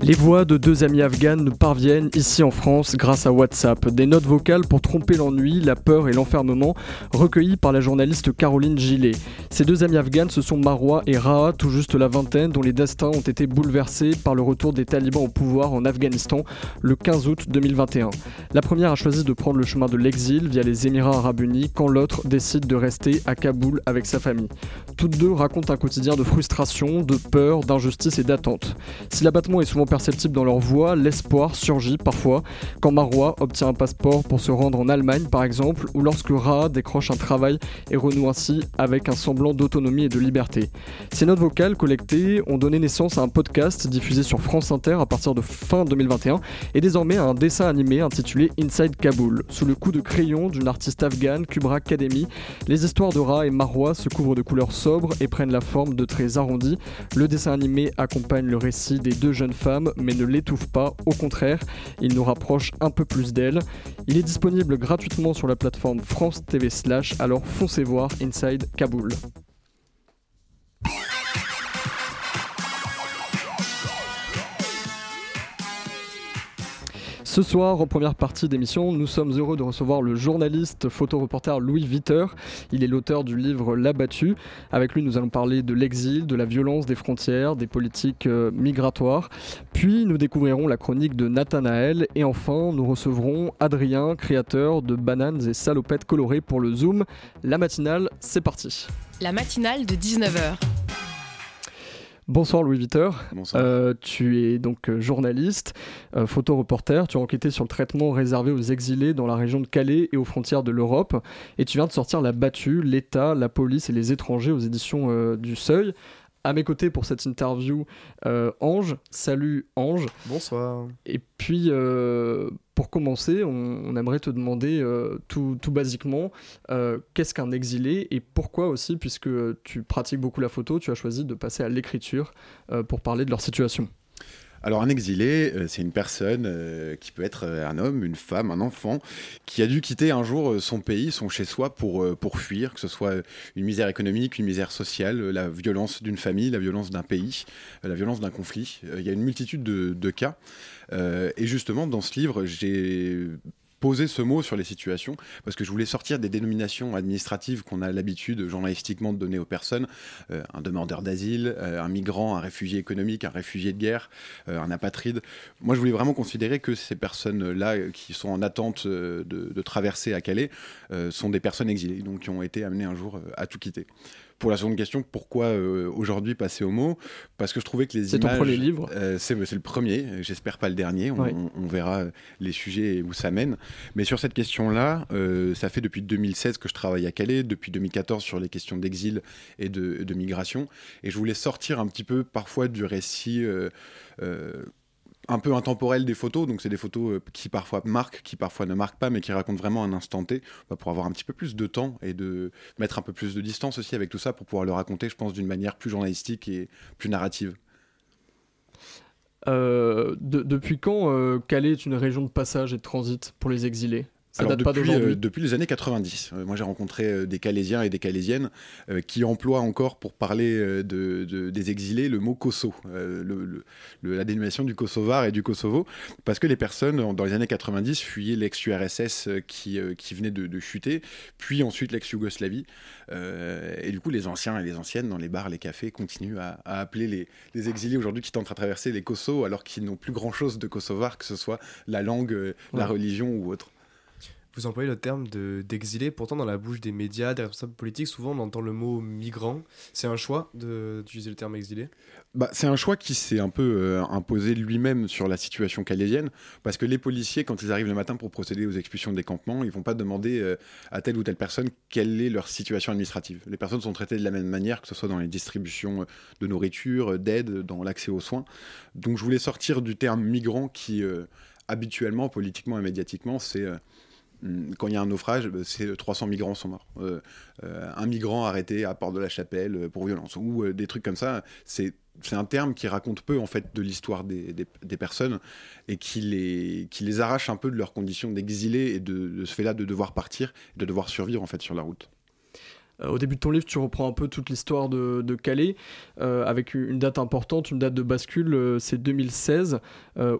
Les voix de deux amis afghanes nous parviennent ici en France grâce à WhatsApp. Des notes vocales pour tromper l'ennui, la peur et l'enfermement, recueillies par la journaliste Caroline Gillet. Ces deux amis afghanes, ce sont Marwa et Raha, tout juste la vingtaine, dont les destins ont été bouleversés par le retour des talibans au pouvoir en Afghanistan le 15 août 2021. La première a choisi de prendre le chemin de l'exil via les Émirats arabes unis, quand l'autre décide de rester à Kaboul avec sa famille. Toutes deux racontent un quotidien de frustration, de peur, d'injustice et d'attente. Si perceptible dans leur voix, l'espoir surgit parfois quand Marwa obtient un passeport pour se rendre en Allemagne par exemple, ou lorsque Ra décroche un travail et renoue ainsi avec un semblant d'autonomie et de liberté. Ces notes vocales collectées ont donné naissance à un podcast diffusé sur France Inter à partir de fin 2021 et désormais à un dessin animé intitulé Inside Kaboul. Sous le coup de crayon d'une artiste afghane, Kubra Academy, les histoires de Ra et Marwa se couvrent de couleurs sobres et prennent la forme de traits arrondis. Le dessin animé accompagne le récit des deux jeunes femmes mais ne l'étouffe pas, au contraire, il nous rapproche un peu plus d'elle. Il est disponible gratuitement sur la plateforme France TV Slash, alors foncez voir Inside Kaboul. Ce soir, en première partie d'émission, nous sommes heureux de recevoir le journaliste photoreporter Louis Viter. Il est l'auteur du livre L'abattu. Avec lui, nous allons parler de l'exil, de la violence des frontières, des politiques euh, migratoires. Puis, nous découvrirons la chronique de Nathanaël. Et enfin, nous recevrons Adrien, créateur de Bananes et Salopettes colorées pour le Zoom. La matinale, c'est parti. La matinale de 19h. Bonsoir Louis Viter. Bonsoir. Euh, tu es donc euh, journaliste, euh, photoreporter. Tu as enquêté sur le traitement réservé aux exilés dans la région de Calais et aux frontières de l'Europe. Et tu viens de sortir La Battue, l'État, la police et les étrangers aux éditions euh, du Seuil. À mes côtés pour cette interview, euh, Ange. Salut Ange. Bonsoir. Et puis, euh, pour commencer, on, on aimerait te demander euh, tout, tout basiquement qu'est-ce qu'un exilé et pourquoi aussi, puisque tu pratiques beaucoup la photo, tu as choisi de passer à l'écriture pour parler de leur situation. Alors un exilé, euh, c'est une personne euh, qui peut être euh, un homme, une femme, un enfant, qui a dû quitter un jour son pays, son chez-soi pour, pour fuir, que ce soit une misère économique, une misère sociale, la violence d'une famille, la violence d'un pays, la violence d'un conflit. Il y a une multitude de, cas. Et justement, dans ce livre, j'ai posé ce mot sur les situations parce que je voulais sortir des dénominations administratives qu'on a l'habitude journalistiquement de donner aux personnes. Euh, un demandeur d'asile euh, un migrant un réfugié économique un réfugié de guerre euh, un apatride. Moi je voulais vraiment considérer que ces personnes là qui sont en attente de, de traverser à Calais sont des personnes exilées donc qui ont été amenées un jour à tout quitter pour la seconde question, pourquoi euh, aujourd'hui passer au mot? Parce que je trouvais que les C'est ton images... premier livre Euh, c'est le premier, j'espère pas le dernier, on, Ouais. on- on verra les sujets et où ça mène. Mais sur cette question-là, euh, ça fait depuis 2016 que je travaille à Calais, depuis 2014 sur les questions d'exil et de, de migration, et je voulais sortir un petit peu parfois du récit... un peu intemporel des photos, donc c'est des photos euh, qui parfois marquent, qui parfois ne marquent pas, mais qui racontent vraiment un instant T, bah, pour avoir un petit peu plus de temps et de mettre un peu plus de distance aussi avec tout ça, pour pouvoir le raconter, je pense, d'une manière plus journalistique et plus narrative. Euh, de- depuis quand euh, Calais est une région de passage et de transit pour les exilés? Ça Alors, date pas depuis, d'aujourd'hui euh, depuis les années 90. Euh, moi, j'ai rencontré euh, des Calaisiens et des Calaisiennes qui emploient encore, pour parler de, de- des exilés, le mot Koso, le- le- le- la dénomination du Kosovar et du Kosovo, parce que les personnes, dans les années 90, fuyaient l'ex-URSS qui, qui venait de, de chuter, puis ensuite l'ex-Yougoslavie. Et du coup, les anciens et les anciennes, dans les bars, les cafés, continuent à, à appeler les, les exilés aujourd'hui qui tentent à traverser les Kosovos, alors qu'ils n'ont plus grand-chose de Kosovar, que ce soit la langue, la Ouais. religion ou autre. Vous employez le terme de- d'exilé, pourtant dans la bouche des médias, des responsables politiques, souvent on entend le mot migrant. C'est un choix d'utiliser le terme exilé? Bah, c'est un choix qui s'est un peu euh, imposé lui-même sur la situation calaisienne, parce que les policiers, quand ils arrivent le matin pour procéder aux expulsions des campements, ils vont pas demander euh, à telle ou telle personne quelle est leur situation administrative. Les personnes sont traitées de la même manière, que ce soit dans les distributions euh, de nourriture, d'aide, dans l'accès aux soins. Donc je voulais sortir du terme migrant qui, habituellement, politiquement et médiatiquement, c'est quand il y a un naufrage, bah, c'est 300 migrants sont morts. un migrant arrêté à Port de la Chapelle pour violence ou des trucs comme ça. C'est un terme qui raconte peu en fait de l'histoire des, personnes et qui les, qui les arrache un peu de leurs conditions d'exilés et de, de ce fait-là de devoir partir, de devoir survivre en fait sur la route. Euh, au début de ton livre, tu reprends un peu toute l'histoire de, Calais, euh, avec une date importante, une date de bascule, euh, c'est 2016,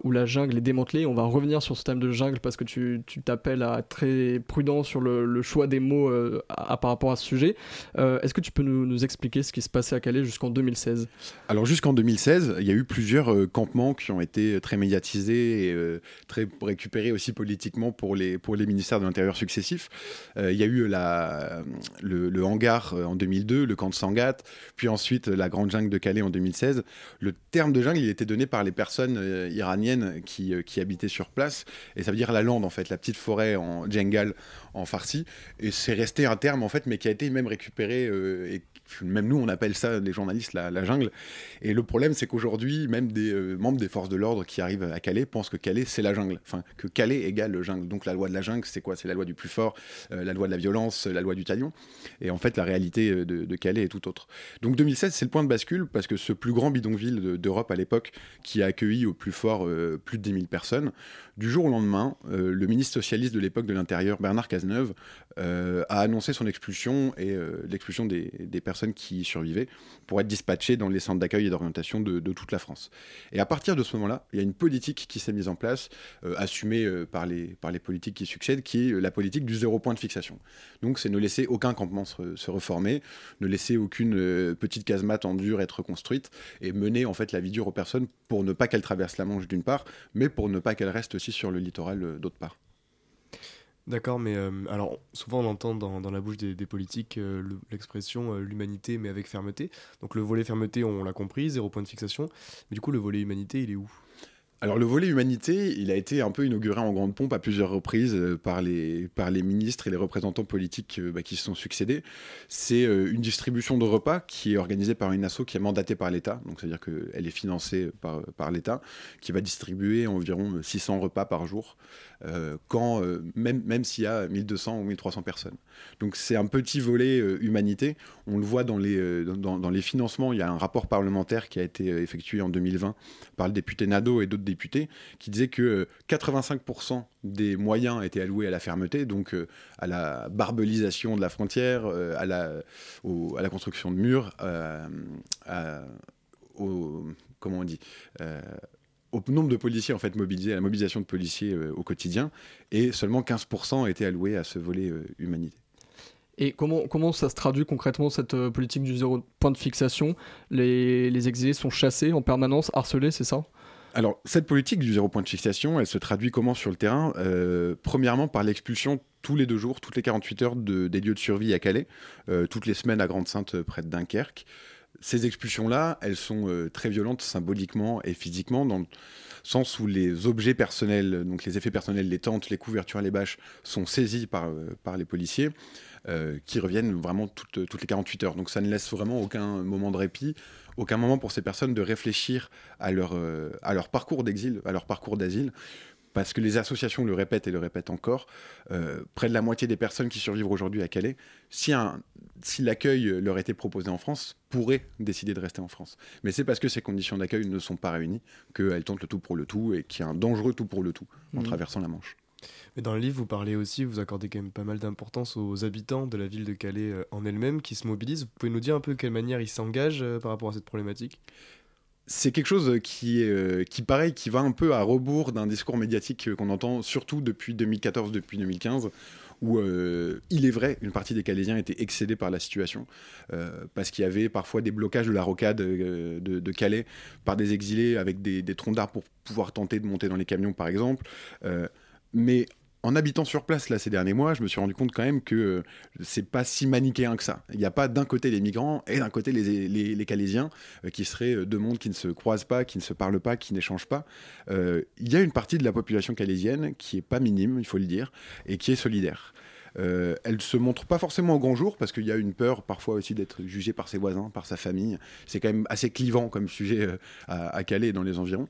où la jungle est démantelée. On va revenir sur ce thème de jungle parce que tu t'appelles à être très prudent sur le, choix des mots par rapport à ce sujet. Est-ce que tu peux nous, nous, expliquer ce qui se passait à Calais jusqu'en 2016 Alors jusqu'en 2016, il y a eu plusieurs campements qui ont été très médiatisés et très récupérés aussi politiquement pour les, pour les ministères de l'Intérieur successifs. il y a eu la, le, le euh, en 2002, le camp de Sangat, puis ensuite la grande jungle de Calais en 2016. Le terme de jungle, il était donné par les personnes euh, iraniennes qui, euh, qui, habitaient sur place, et ça veut dire la lande en fait, la petite forêt en djengal en farsi, et c'est resté un terme en fait, mais qui a été même récupéré et même nous, on appelle ça, les journalistes, la, jungle. Et le problème, c'est qu'aujourd'hui, même des euh, membres des forces de l'ordre qui arrivent à Calais pensent que Calais, c'est la jungle. Enfin, que Calais égale le jungle. Donc la loi de la jungle, c'est quoi? C'est la loi du plus fort, euh, la loi de la violence, la loi du talion. Et en fait, la réalité euh, de, Calais est tout autre. Donc 2016, c'est le point de bascule parce que ce plus grand bidonville d'Europe à l'époque, qui a accueilli au plus fort plus de 10 000 personnes, du jour au lendemain, le ministre socialiste de l'époque de l'Intérieur, Bernard Cazeneuve, a annoncé son expulsion et l'expulsion des, personnes qui survivaient pour être dispatchés dans les centres d'accueil et d'orientation de, toute la France. Et à partir de ce moment-là, il y a une politique qui s'est mise en place, euh, assumée euh, par, les, par les politiques qui succèdent, qui est la politique du zéro point de fixation. Donc c'est ne laisser aucun campement se, reformer, ne laisser aucune euh, petite casemate en dur être construite et mener en fait la vie dure aux personnes pour ne pas qu'elles traversent la Manche d'une part, mais pour ne pas qu'elles restent aussi sur le littoral d'autre part. D'accord, mais euh, alors souvent on entend dans, la bouche des, politiques euh, l'expression euh, l'humanité mais avec fermeté. Donc le volet fermeté, on l'a compris, zéro point de fixation. Mais du coup, le volet humanité, il est où? Alors le volet humanité, il a été un peu inauguré en grande pompe à plusieurs reprises euh, par, les, par les ministres et les représentants politiques euh, bah, qui se sont succédés. C'est euh, une distribution de repas qui est organisée par une asso qui est mandatée par l'État, donc c'est-à-dire qu'elle est financée par, par l'État, qui va distribuer environ 600 repas par jour, quand, même, même s'il y a 1200 ou 1300 personnes. Donc c'est un petit volet humanité. On le voit dans les, dans, les financements. Il y a un rapport parlementaire qui a été effectué en 2020 par le député Nadeau et d'autres qui disait que 85% euh, des moyens étaient alloués à la fermeté, donc euh, à la barbelisation de la frontière, euh, à, la, construction de murs, au, comment on dit au nombre de policiers en fait mobilisés, à la mobilisation de policiers au quotidien, et seulement 15% étaient alloués à ce volet humanité. Et comment, ça se traduit concrètement cette politique du zéro point de fixation? Les, exilés sont chassés en permanence, harcelés, c'est ça? Alors, cette politique du zéro point de fixation, elle se traduit comment sur le terrain? Euh, Premièrement, par l'expulsion tous les deux jours, toutes les 48 heures des lieux de survie à Calais, euh, toutes les semaines à Grande-Sainte, euh, près de Dunkerque. Ces expulsions-là, elles sont très violentes symboliquement et physiquement, dans le sens où les objets personnels, donc les effets personnels, les tentes, les couvertures, les bâches, sont saisis par, les policiers. qui reviennent vraiment toutes, toutes les 48 heures. Donc ça ne laisse vraiment aucun moment de répit aucun moment pour ces personnes de réfléchir à leur, euh, à leur parcours d'exil, à leur parcours d'asile. Parce que les associations le répètent et le répètent encore, euh, près de la moitié des personnes qui survivent aujourd'hui à Calais, si, un, si l'accueil leur était proposé en France, pourraient décider de rester en France. Mais c'est parce que ces conditions d'accueil ne sont pas réunies qu'elles tentent le tout pour le tout et qu'il y a un dangereux tout pour le tout en mmh. traversant la Manche. Mais dans le livre, vous parlez aussi, vous accordez quand même pas mal d'importance aux habitants de la ville de Calais euh, en elle-même qui se mobilisent. Vous pouvez nous dire un peu de quelle manière ils s'engagent euh, par rapport à cette problématique? C'est quelque chose qui, est, euh, qui, pareil, qui va un peu à rebours d'un discours médiatique qu'on entend surtout depuis 2014, depuis 2015, où il est vrai, une partie des Calaisiens étaient excédés par la situation, parce qu'il y avait parfois des blocages de la rocade de, Calais par des exilés avec des, des troncs d'arbres pour pouvoir tenter de monter dans les camions, par exemple. mais en habitant sur place là ces derniers mois, je me suis rendu compte quand même que euh, c'est pas si manichéen que ça. Il n'y a pas d'un côté les migrants et d'un côté les, les, Calaisiens euh, qui seraient euh, deux mondes qui ne se croisent pas, qui ne se parlent pas, qui n'échangent pas. il y a une partie de la population calaisienne qui est pas minime, il faut le dire, et qui est solidaire. Euh, elle se montre pas forcément au grand jour parce qu'il y a une peur parfois aussi d'être jugé par ses voisins, par sa famille. C'est quand même assez clivant comme sujet euh, à, Calais et dans les environs.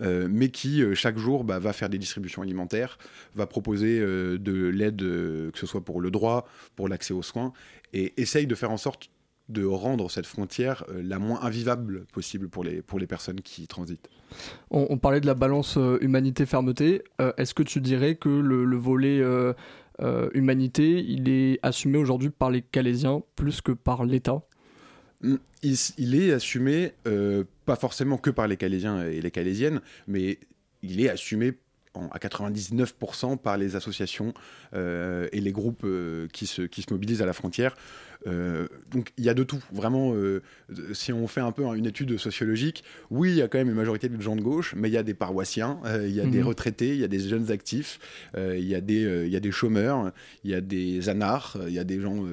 Euh, mais qui chaque jour bah, va faire des distributions alimentaires, va proposer de l'aide, que ce soit pour le droit, pour l'accès aux soins, et essaye de faire en sorte de rendre cette frontière la moins invivable possible pour les, pour les personnes qui transitent. On, parlait de la balance humanité-fermeté. Est-ce que tu dirais que le volet euh, humanité, il est assumé aujourd'hui par les Calaisiens plus que par l'État mm, il, est assumé, euh, pas forcément que par les Calaisiens et les Calaisiennes, mais il est assumé à 99% par les associations euh, et les groupes qui, se, qui se mobilisent à la frontière. Euh, donc il y a de tout, vraiment. Euh, si on fait un peu une étude sociologique, oui, il y a quand même une majorité de gens de gauche, mais il y a des paroissiens, euh, il y a des mhm. retraités, il y a des jeunes actifs, il y, a des, il y a des chômeurs, il y a des anards, il y a des gens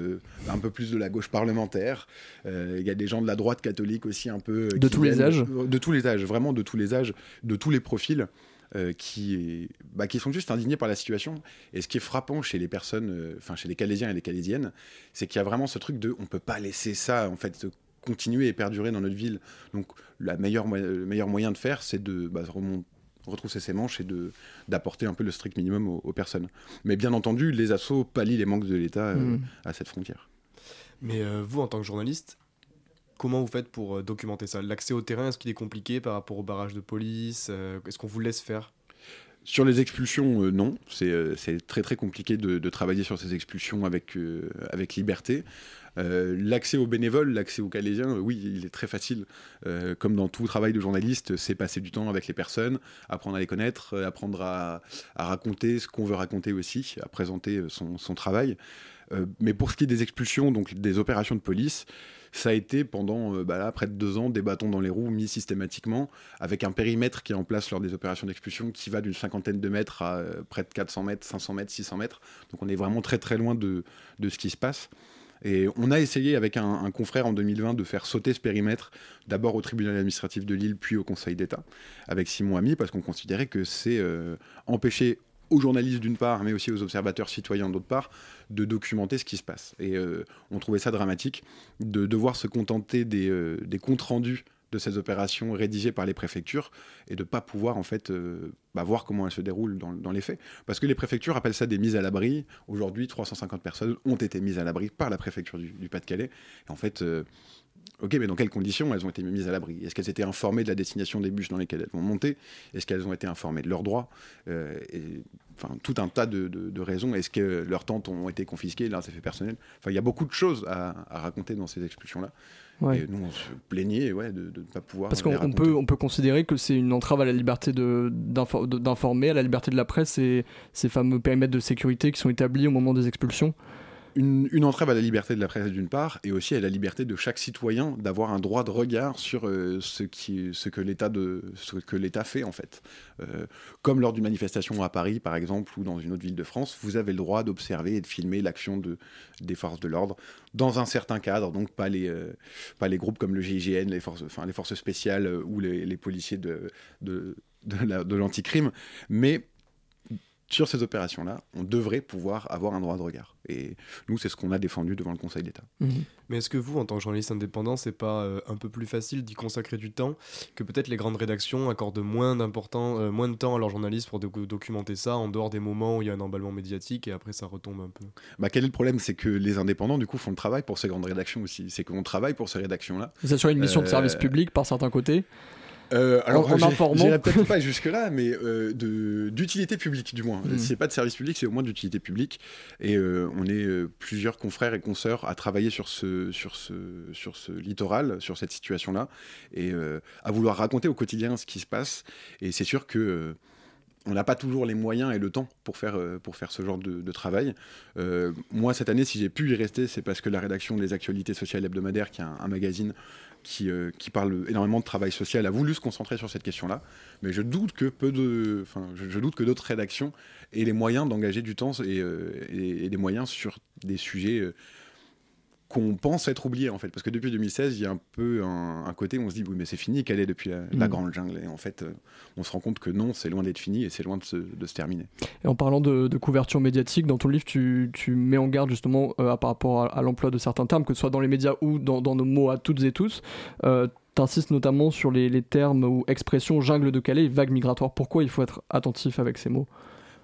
un peu plus de la gauche parlementaire, il y a des gens de la droite catholique aussi un peu. De tous les âges De tous les âges, vraiment de tous les âges, de tous les profils. Euh, qui, bah, qui sont juste indignés par la situation. Et ce qui est frappant chez les personnes, euh, enfin chez les Calaisiens et les Calaisiennes, c'est qu'il y a vraiment ce truc de on peut pas laisser ça en fait continuer et perdurer dans notre ville. Donc la meilleure, le meilleur moyen de faire, c'est de bah, retrousser ses manches et de d'apporter un peu le strict minimum aux, personnes. Mais bien entendu, les assauts pallient les manques de l'État euh, mmh. à cette frontière. Mais vous, en tant que journaliste, Comment vous faites pour euh, documenter ça? L'accès au terrain, est-ce qu'il est compliqué par rapport au barrage de police euh, Est-ce qu'on vous laisse faire? Sur les expulsions, euh, non. C'est très très compliqué de, travailler sur ces expulsions avec, avec liberté. l'accès aux bénévoles, l'accès aux Calaisiens, oui, il est très facile. comme dans tout travail de journaliste, c'est passer du temps avec les personnes, apprendre à les connaître, apprendre à, raconter ce qu'on veut raconter aussi, à présenter son, son travail. Mais pour ce qui est des expulsions, donc des opérations de police, ça a été pendant euh, bah près de deux ans des bâtons dans les roues mis systématiquement, avec un périmètre qui est en place lors des opérations d'expulsion qui va d'une cinquantaine de mètres à euh, près de 400 mètres, 500 mètres, 600 mètres. Donc on est vraiment très très loin de, ce qui se passe. Et on a essayé avec un, confrère en 2020 de faire sauter ce périmètre, d'abord au tribunal administratif de Lille, puis au Conseil d'État, avec Simon Ami, parce qu'on considérait que c'est euh, empêcher aux journalistes d'une part, mais aussi aux observateurs citoyens d'autre part, de documenter ce qui se passe. Et euh, on trouvait ça dramatique de devoir se contenter des, euh, des, comptes rendus de ces opérations rédigées par les préfectures et de ne pas pouvoir en fait euh, bah, voir comment elles se déroulent dans, dans, les faits. Parce que les préfectures appellent ça des mises à l'abri. Aujourd'hui, 350 personnes ont été mises à l'abri par la préfecture du, Pas-de-Calais. Et en fait, Ok, mais dans quelles conditions elles ont été mises à l'abri? Est-ce qu'elles étaient informées de la destination des bûches dans lesquelles elles vont monter? Est-ce qu'elles ont été informées de leurs droits? Euh, Enfin, tout un tas de, raisons. Est-ce que leurs tentes ont été confisquées, leurs effets personnels Enfin, il y a beaucoup de choses à, raconter dans ces expulsions-là. Et nous, on se plaignait ouais, de ne pas pouvoir. Parce qu'on peut, on peut considérer que c'est une entrave à la liberté d'informer, à la liberté de la presse et ces fameux périmètres de sécurité qui sont établis au moment des expulsions une, entrave à la liberté de la presse d'une part, et aussi à la liberté de chaque citoyen d'avoir un droit de regard sur euh, ce, que l'État fait en fait. Euh, comme lors d'une manifestation à Paris par exemple ou dans une autre ville de France, vous avez le droit d'observer et de filmer l'action de, des forces de l'ordre dans un certain cadre, donc pas les, euh, groupes comme le GIGN, les forces, enfin, les forces spéciales ou les, policiers de l'anticrime, mais sur ces opérations-là, on devrait pouvoir avoir un droit de regard. Et nous, c'est ce qu'on a défendu devant le Conseil d'État. Mhm. Mais est-ce que vous, en tant que journaliste indépendant, c'est pas euh, un peu plus facile d'y consacrer du temps que peut-être les grandes rédactions accordent moins, d'important, euh, moins de temps à leurs journalistes pour documenter ça en dehors des moments où il y a un emballement médiatique et après ça retombe un peu? Bah, Quel est le problème? C'est que les indépendants, du coup, font le travail pour ces grandes rédactions aussi. C'est qu'on travaille pour ces rédactions-là. Vous assurez une mission de service euh, public par certains côtés euh, alors, en, informant. peut-être pas jusque-là, mais euh, d'utilité publique, du moins. Si hmm. c'est pas de service public, c'est au moins d'utilité publique. Et euh, on est euh, plusieurs confrères et consoeurs à travailler sur ce, sur ce, sur ce littoral, sur cette situation-là, et à vouloir raconter au quotidien ce qui se passe. Et c'est sûr que on n'a pas toujours les moyens et le temps pour faire, pour faire ce genre de, travail. moi, cette année, si j'ai pu y rester, c'est parce que la rédaction des actualités sociales hebdomadaires, qui est un magazine euh, qui, parle énormément de travail social, a voulu se concentrer sur cette question-là. Mais je doute que peu de, enfin, je, doute que d'autres rédactions aient les moyens d'engager du temps et, euh, et, des moyens sur des sujets euh, qu'on pense être oublié en fait. Parce que depuis 2016, il y a un peu un, côté où on se dit oui mais c'est fini, qu'elle est depuis la, mm. grande jungle. Et en fait, euh, on se rend compte que non, c'est loin d'être fini et c'est loin de se, de se, terminer. Et en parlant de, couverture médiatique, dans ton livre, tu, tu mets en garde justement euh, par rapport à, l'emploi de certains termes, que ce soit dans les médias ou dans, dans nos mots à toutes et tous. Euh, tu insistes notamment sur les, les, termes ou expressions jungle de Calais et vague migratoire. Pourquoi il faut être attentif avec ces mots?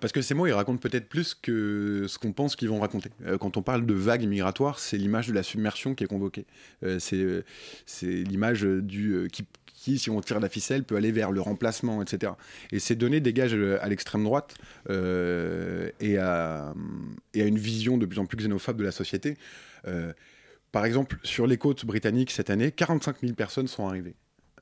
Parce que ces mots, ils racontent peut-être plus que ce qu'on pense qu'ils vont raconter. Euh, quand on parle de vague migratoire, c'est l'image de la submersion qui est convoquée. Euh, c'est l'image euh, qui, si on tire la ficelle, peut aller vers le remplacement, etc. Et ces données dégagent à l'extrême droite et, à, et, à, une vision de plus en plus xénophobe de la société. par exemple, sur les côtes britanniques cette année, 45 000 personnes sont arrivées.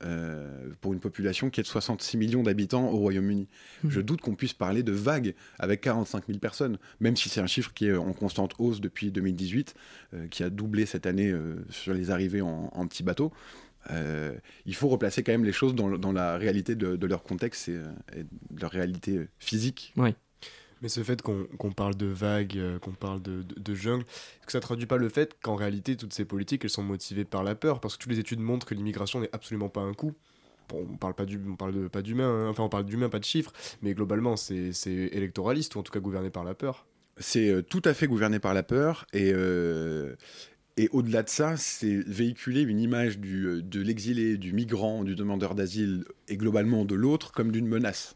Euh, pour une population qui est de 66 millions d'habitants au Royaume-Uni. Mmh. Je doute qu'on puisse parler de vague avec 45 000 personnes, même si c'est un chiffre qui est en constante hausse depuis 2018, euh, qui a doublé cette année euh, sur les arrivées en, petits bateaux. il faut replacer quand même les choses dans, la réalité de, leur contexte et, et, de leur réalité physique. Oui. Mais ce fait qu'on parle de vagues, euh, qu'on parle de, de, jungle, est-ce que ça traduit pas le fait qu'en réalité, toutes ces politiques, elles sont motivées par la peur? Parce que toutes les études montrent que l'immigration n'est absolument pas un coût. Bon, on parle pas du, parle de, pas d'humain, hein. enfin on parle d'humain, pas de chiffres, mais globalement c'est électoraliste ou en tout cas gouverné par la peur. C'est euh, tout à fait gouverné par la peur et, euh, et au-delà de ça, c'est véhiculer une image du, de l'exilé, du migrant, du demandeur d'asile et globalement de l'autre comme d'une menace.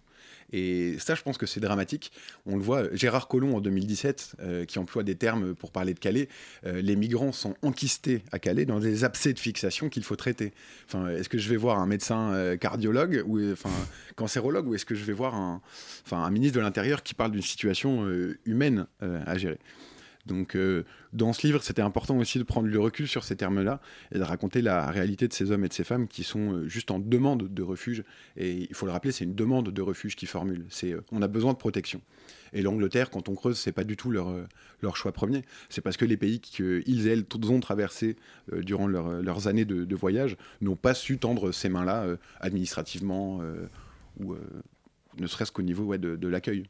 Et ça, je pense que c'est dramatique. On le voit, Gérard Collomb en 2017, euh, qui emploie des termes pour parler de Calais, euh, les migrants sont enquistés à Calais dans des abcès de fixation qu'il faut traiter. Enfin, est-ce que je vais voir un médecin euh, cardiologue ou enfin cancérologue ou est-ce que je vais voir enfin, un ministre de l'Intérieur qui parle d'une situation humaine à gérer? Donc, euh, dans ce livre, c'était important aussi de prendre le recul sur ces termes-là et de raconter la réalité de ces hommes et de ces femmes qui sont euh, juste en demande de refuge. Et il faut le rappeler, c'est une demande de refuge qui formule. C'est euh, on a besoin de protection. Et l'Angleterre, quand on creuse, c'est pas du tout leur, leur choix premier. C'est parce que les pays qu'ils elles ont traversés durant leurs années de, voyage n'ont pas su tendre ces mains-là administrativement ou ne serait-ce qu'au niveau de l'accueil.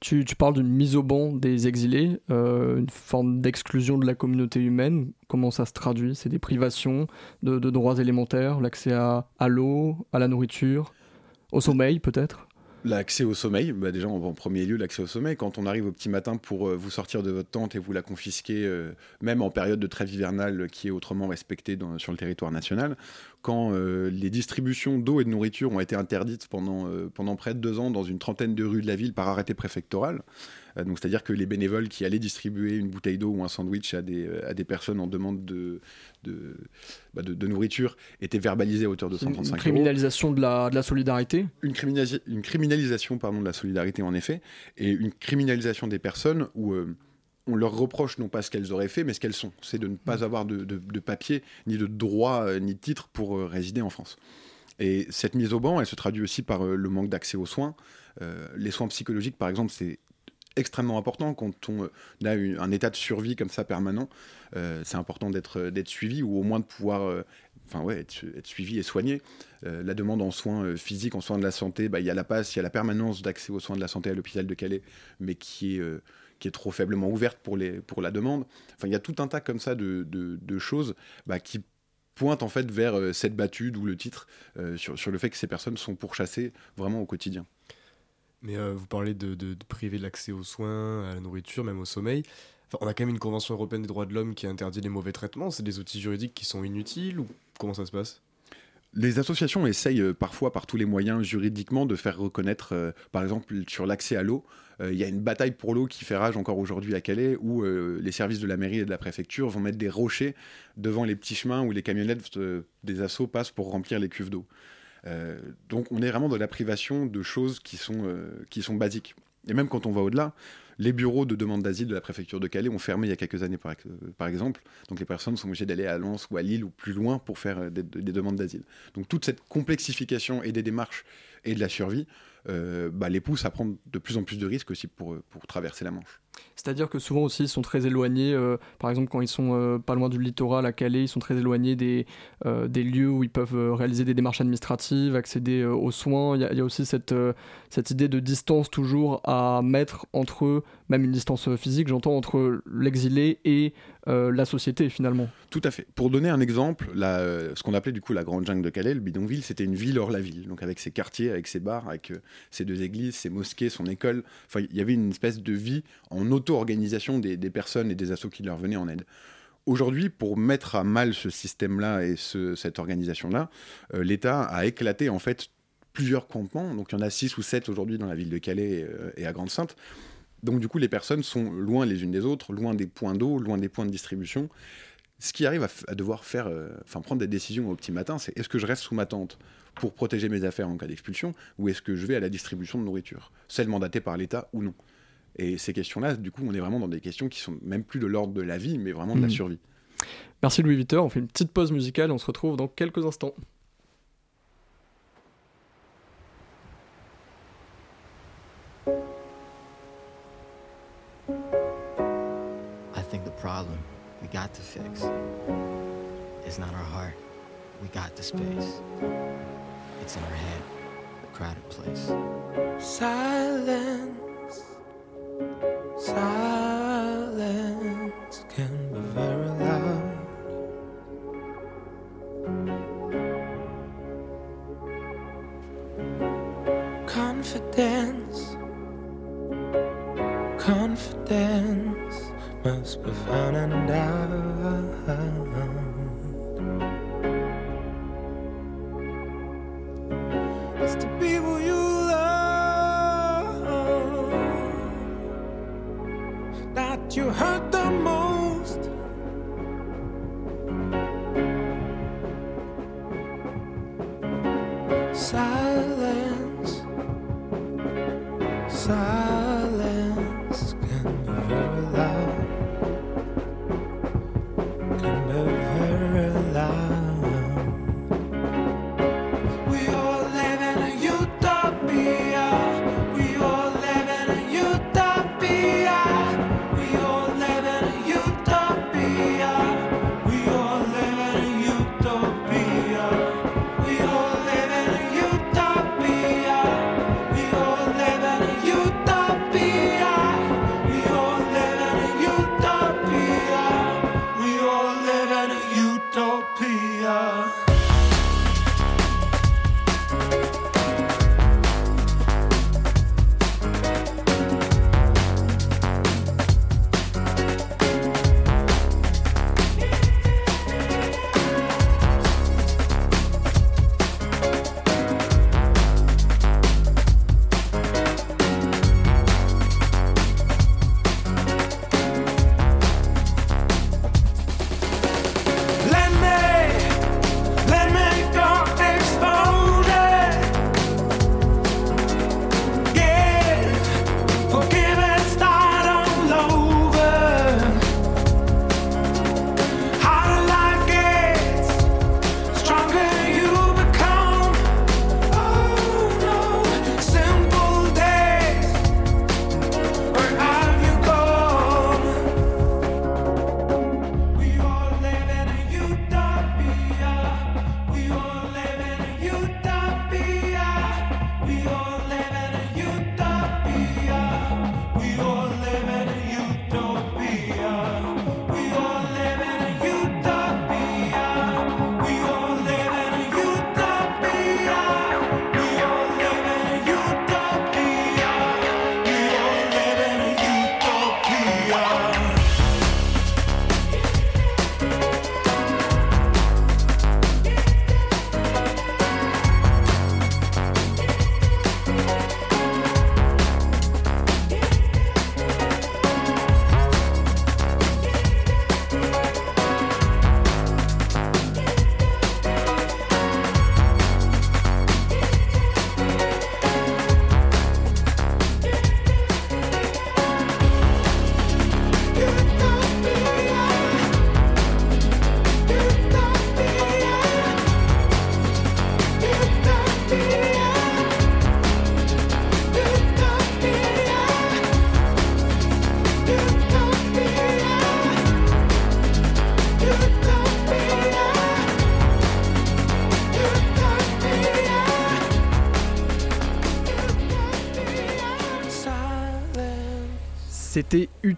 Tu, parles d'une mise au banc des exilés, euh, une forme d'exclusion de la communauté humaine. Comment ça se traduit? C'est des privations de, droits élémentaires, l'accès à, à l'eau, à la nourriture, au sommeil peut-être? L'accès au sommeil, bah déjà en, premier lieu l'accès au sommeil. Quand on arrive au petit matin pour euh, vous sortir de votre tente et vous la confisquer, euh, même en période de trêve hivernale qui est autrement respectée sur le territoire national, quand euh, les distributions d'eau et de nourriture ont été interdites pendant, pendant près de deux ans dans une trentaine de rues de la ville par arrêté préfectoral, donc c'est-à-dire que les bénévoles qui allaient distribuer une bouteille d'eau ou un sandwich à des, euh, à des personnes en demande de, de, bah, de, nourriture étaient verbalisés à hauteur de 135 Une criminalisation de la, de la solidarité une, une criminalisation pardon, de la solidarité en effet, et une criminalisation des personnes où... Euh, on leur reproche non pas ce qu'elles auraient fait, mais ce qu'elles sont. C'est de ne pas mmh. avoir de, de, papier, ni de droit, ni de titre pour résider en France. Et cette mise au banc, elle se traduit aussi par le manque d'accès aux soins. les soins psychologiques, par exemple, c'est extrêmement important quand on a un état de survie comme ça permanent. Euh, c'est important d'être d'être suivi ou au moins de pouvoir euh, ouais, être, suivi et soigné. Euh, la demande en soins physiques, en soins de la santé, bah, il y a la passe, il y a la permanence d'accès aux soins de la santé à l'hôpital de Calais, mais qui est, qui est trop faiblement ouverte pour, les, pour la demande. Enfin, il y a tout un tas comme ça de, de, choses bah, qui pointent en fait vers cette battue, d'où le titre, sur, sur le fait que ces personnes sont pourchassées vraiment au quotidien. Mais euh, vous parlez de, de, priver l'accès aux soins, à la nourriture, même au sommeil. on a quand même une convention européenne des droits de l'homme qui interdit les mauvais traitements. C'est des outils juridiques qui sont inutiles ou comment ça se passe? Les associations essayent euh, parfois par tous les moyens juridiquement de faire reconnaître, euh, par exemple sur l'accès à l'eau, il y a une bataille pour l'eau qui fait rage encore aujourd'hui à Calais, où les services de la mairie et de la préfecture vont mettre des rochers devant les petits chemins où les camionnettes des assauts passent pour remplir les cuves d'eau. Euh, donc on est vraiment dans la privation de choses qui sont, euh, qui sont basiques. Et même quand on va au-delà, les bureaux de demande d'asile de la préfecture de Calais ont fermé il y a quelques années, par, par exemple. Donc les personnes sont obligées d'aller à Lens ou à Lille ou plus loin pour faire euh, des demandes d'asile. Donc toute cette complexification et des démarches et de la survie euh, bah, les pousse à prendre de plus en plus de risques aussi pour, pour traverser la Manche. C'est-à-dire que souvent aussi ils sont très éloignés, euh, par exemple quand ils sont euh, pas loin du littoral à Calais, ils sont très éloignés des, des lieux où ils peuvent réaliser des démarches administratives, accéder aux soins. Il y, a aussi cette, cette idée de distance toujours à mettre entre eux, même une distance physique, j'entends, entre l'exilé et la société finalement. Tout à fait. Pour donner un exemple, ce qu'on appelait du coup la Grande Jungle de Calais, le bidonville, c'était une ville hors la ville, donc avec ses quartiers, avec ses bars, avec ses deux églises, ses mosquées, son école. Enfin, il y avait une espèce de vie en auto-organisation des, personnes et des assauts qui leur venaient en aide. Aujourd'hui, pour mettre à mal ce système-là et cette organisation-là, euh, l'État a éclaté en fait plusieurs campements. Donc il y en a six ou sept aujourd'hui dans la ville de Calais euh, et à Grande-Sainte. Donc du coup, les personnes sont loin les unes des autres, loin des points d'eau, loin des points de distribution. Ce qui arrive à, devoir faire, euh, enfin prendre des décisions au petit matin, c'est est-ce que je reste sous ma tente pour protéger mes affaires en cas d'expulsion, ou est-ce que je vais à la distribution de nourriture, celle mandatée par l'État ou non? Et ces questions-là, du coup, on est vraiment dans des questions qui sont même plus de l'ordre de la vie, mais vraiment de la hmm. survie. Merci Louis Vuitton, on fait une petite pause musicale, on se retrouve dans quelques instants. Problem we got to fix is not our heart. We got the space. It's in our head, the crowded place. Silence. Silence we're finding out.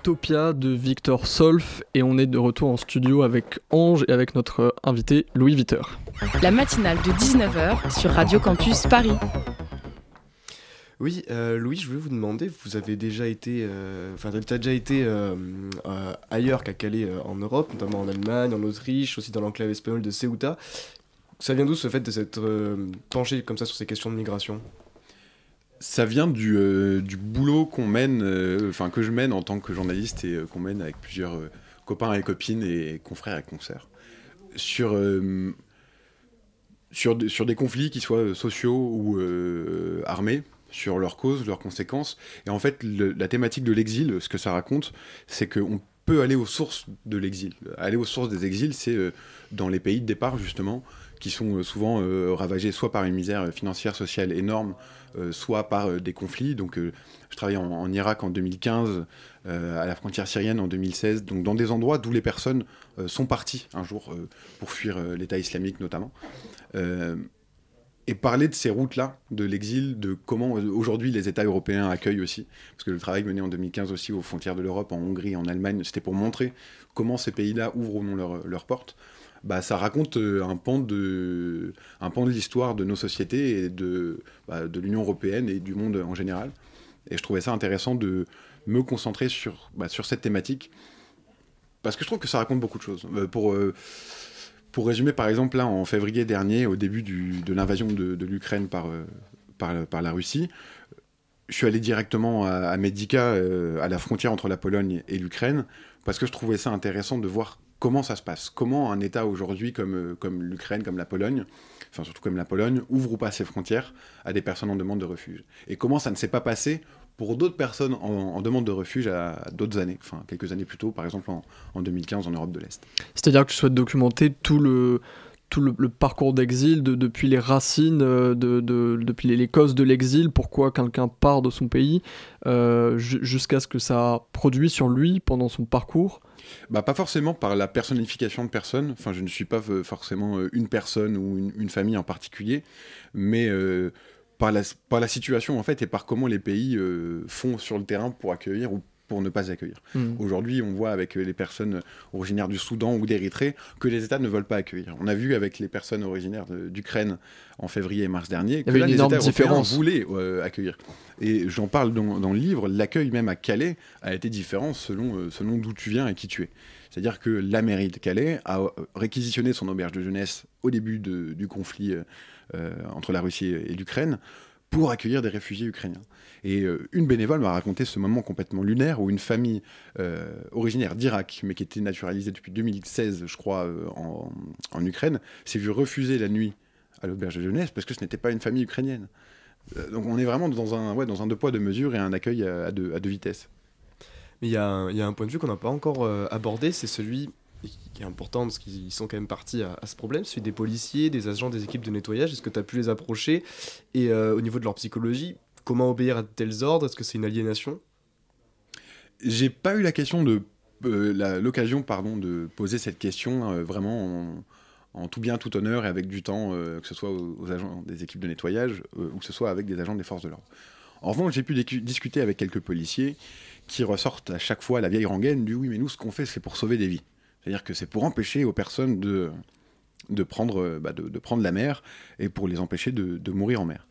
Utopia de Victor Solf et on est de retour en studio avec Ange et avec notre invité Louis Viter. La matinale de 19h sur Radio Campus Paris. Oui, euh, Louis, je voulais vous demander, vous avez déjà été, euh, enfin, déjà été euh, ailleurs qu'à Calais en Europe, notamment en Allemagne, en Autriche, aussi dans l'enclave espagnole de Ceuta. Ça vient d'où ce fait de s'être penché comme ça sur ces questions de migration? Ça vient du, du boulot qu'on mène, enfin que je mène en tant que journaliste et qu'on mène avec plusieurs copains et copines et confrères et concerts sur sur, sur des conflits qui soient sociaux ou armés sur leurs causes, leurs conséquences. Et en fait, la thématique de l'exil, ce que ça raconte, c'est qu'on peut aller aux sources de l'exil. Aller aux sources des exils, c'est euh, dans les pays de départ, justement, qui sont euh, souvent euh, ravagés soit par une misère financière, sociale énorme, soit par des conflits. Donc, je travaillais en, Irak en 2015, à la frontière syrienne en 2016, donc dans des endroits d'où les personnes sont parties un jour pour fuir l'État islamique notamment et parler de ces routes-là, de l'exil, de comment euh, aujourd'hui les États européens accueillent aussi, parce que le travail mené en 2015 aussi aux frontières de l'Europe, en Hongrie, en Allemagne, c'était pour montrer comment ces pays-là ouvrent ou non leurs portes. Bah, ça raconte euh, un pan de, l'histoire de nos sociétés et de, bah, de l'Union européenne et du monde en général. Et je trouvais ça intéressant de me concentrer sur, bah, cette thématique, parce que je trouve que ça raconte beaucoup de choses. Euh, pour pour résumer, par exemple, là, en février dernier, au début de l'invasion de, l'Ukraine par, euh, par, la Russie, je suis allé directement à, à Medica, euh, à la frontière entre la Pologne et l'Ukraine, parce que je trouvais ça intéressant de voir comment ça se passe. Comment un État aujourd'hui comme, euh, comme l'Ukraine, comme la Pologne, enfin surtout comme la Pologne, ouvre ou pas ses frontières à des personnes en demande de refuge. Et comment ça ne s'est pas passé pour d'autres personnes en, demande de refuge à, d'autres années, enfin quelques années plus tôt, par exemple en, 2015 en Europe de l'Est. C'est-à-dire que tu souhaites documenter tout le, tout le, parcours d'exil, de, depuis les racines, euh, de, de, depuis les, causes de l'exil, pourquoi quelqu'un part de son pays, euh, jusqu'à ce que ça produit sur lui pendant son parcours? Bah, Pas forcément par la personnification de personne, enfin je ne suis pas euh, forcément une personne ou une, une famille en particulier, mais par la, par la situation en fait et par comment les pays euh, font sur le terrain pour accueillir ou pour ne pas accueillir. Hmm. Aujourd'hui, on voit avec les personnes originaires du Soudan ou d'Érythrée que les États ne veulent pas accueillir. On a vu avec les personnes originaires d'Ukraine en février et mars dernier que là, les États européens voulaient euh, accueillir. Et j'en parle dans, dans, le livre, l'accueil même à Calais a été différent selon, euh, selon d'où tu viens et qui tu es. C'est-à-dire que la mairie de Calais a réquisitionné son auberge de jeunesse au début du conflit euh, entre la Russie et l'Ukraine pour accueillir des réfugiés ukrainiens. Et euh, une bénévole m'a raconté ce moment complètement lunaire où une famille euh, originaire d'Irak, mais qui était naturalisée depuis 2016, je crois, en, Ukraine, s'est vue refuser la nuit à l'auberge de jeunesse parce que ce n'était pas une famille ukrainienne. donc on est vraiment dans un, ouais, dans un deux poids, deux mesures et un accueil à, deux, à deux, vitesses. Mais il y, y, a un point de vue qu'on n'a pas encore abordé, c'est celui qui est important parce qu'ils sont quand même partis à, ce problème, celui des policiers, des agents, des équipes de nettoyage. Est-ce que tu as pu les approcher? Et euh, au niveau de leur psychologie, comment obéir à de tels ordres? Est-ce que c'est une aliénation? J'ai pas eu la question de euh, l'occasion pardon de poser cette question euh, vraiment en, tout bien tout honneur et avec du temps que ce soit aux, agents des équipes de nettoyage ou que ce soit avec des agents des forces de l'ordre. En revanche, j'ai pu discuter avec quelques policiers qui ressortent à chaque fois la vieille rengaine du oui mais nous ce qu'on fait c'est pour sauver des vies. C'est-à-dire que c'est pour empêcher aux personnes de, de, prendre, bah, de, prendre la mer et pour les empêcher de, de mourir en mer.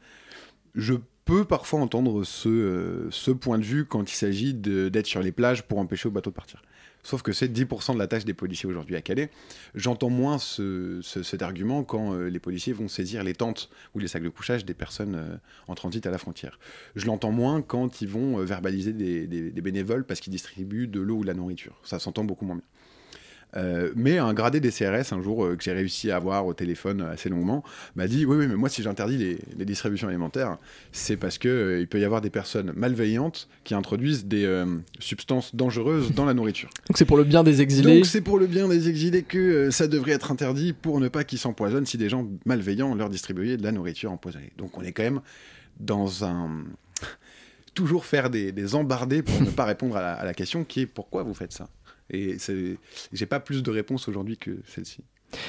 Je peux parfois entendre ce, euh, ce point de vue quand il s'agit d'être sur les plages pour empêcher aux bateaux de partir. Sauf que c'est 10% de la tâche des policiers aujourd'hui à Calais. J'entends moins ce, cet argument quand euh, les policiers vont saisir les tentes ou les sacs de couchage des personnes euh, en transit à la frontière. Je l'entends moins quand ils vont verbaliser des, des bénévoles parce qu'ils distribuent de l'eau ou de la nourriture. Ça s'entend beaucoup moins bien. Euh, mais un gradé des CRS, un jour euh, que j'ai réussi à avoir au téléphone assez longuement, m'a dit Oui, oui, mais moi, si j'interdis les, distributions alimentaires, c'est parce qu'il euh, il peut y avoir des personnes malveillantes qui introduisent des substances dangereuses dans la nourriture. Donc c'est pour le bien des exilés Donc c'est pour le bien des exilés que ça devrait être interdit pour ne pas qu'ils s'empoisonnent si des gens malveillants leur distribuaient de la nourriture empoisonnée. Donc on est quand même dans un. Toujours faire des, embardés pour ne pas répondre à la question qui est pourquoi vous faites ça? Et j'ai pas plus de réponses aujourd'hui que celle-ci,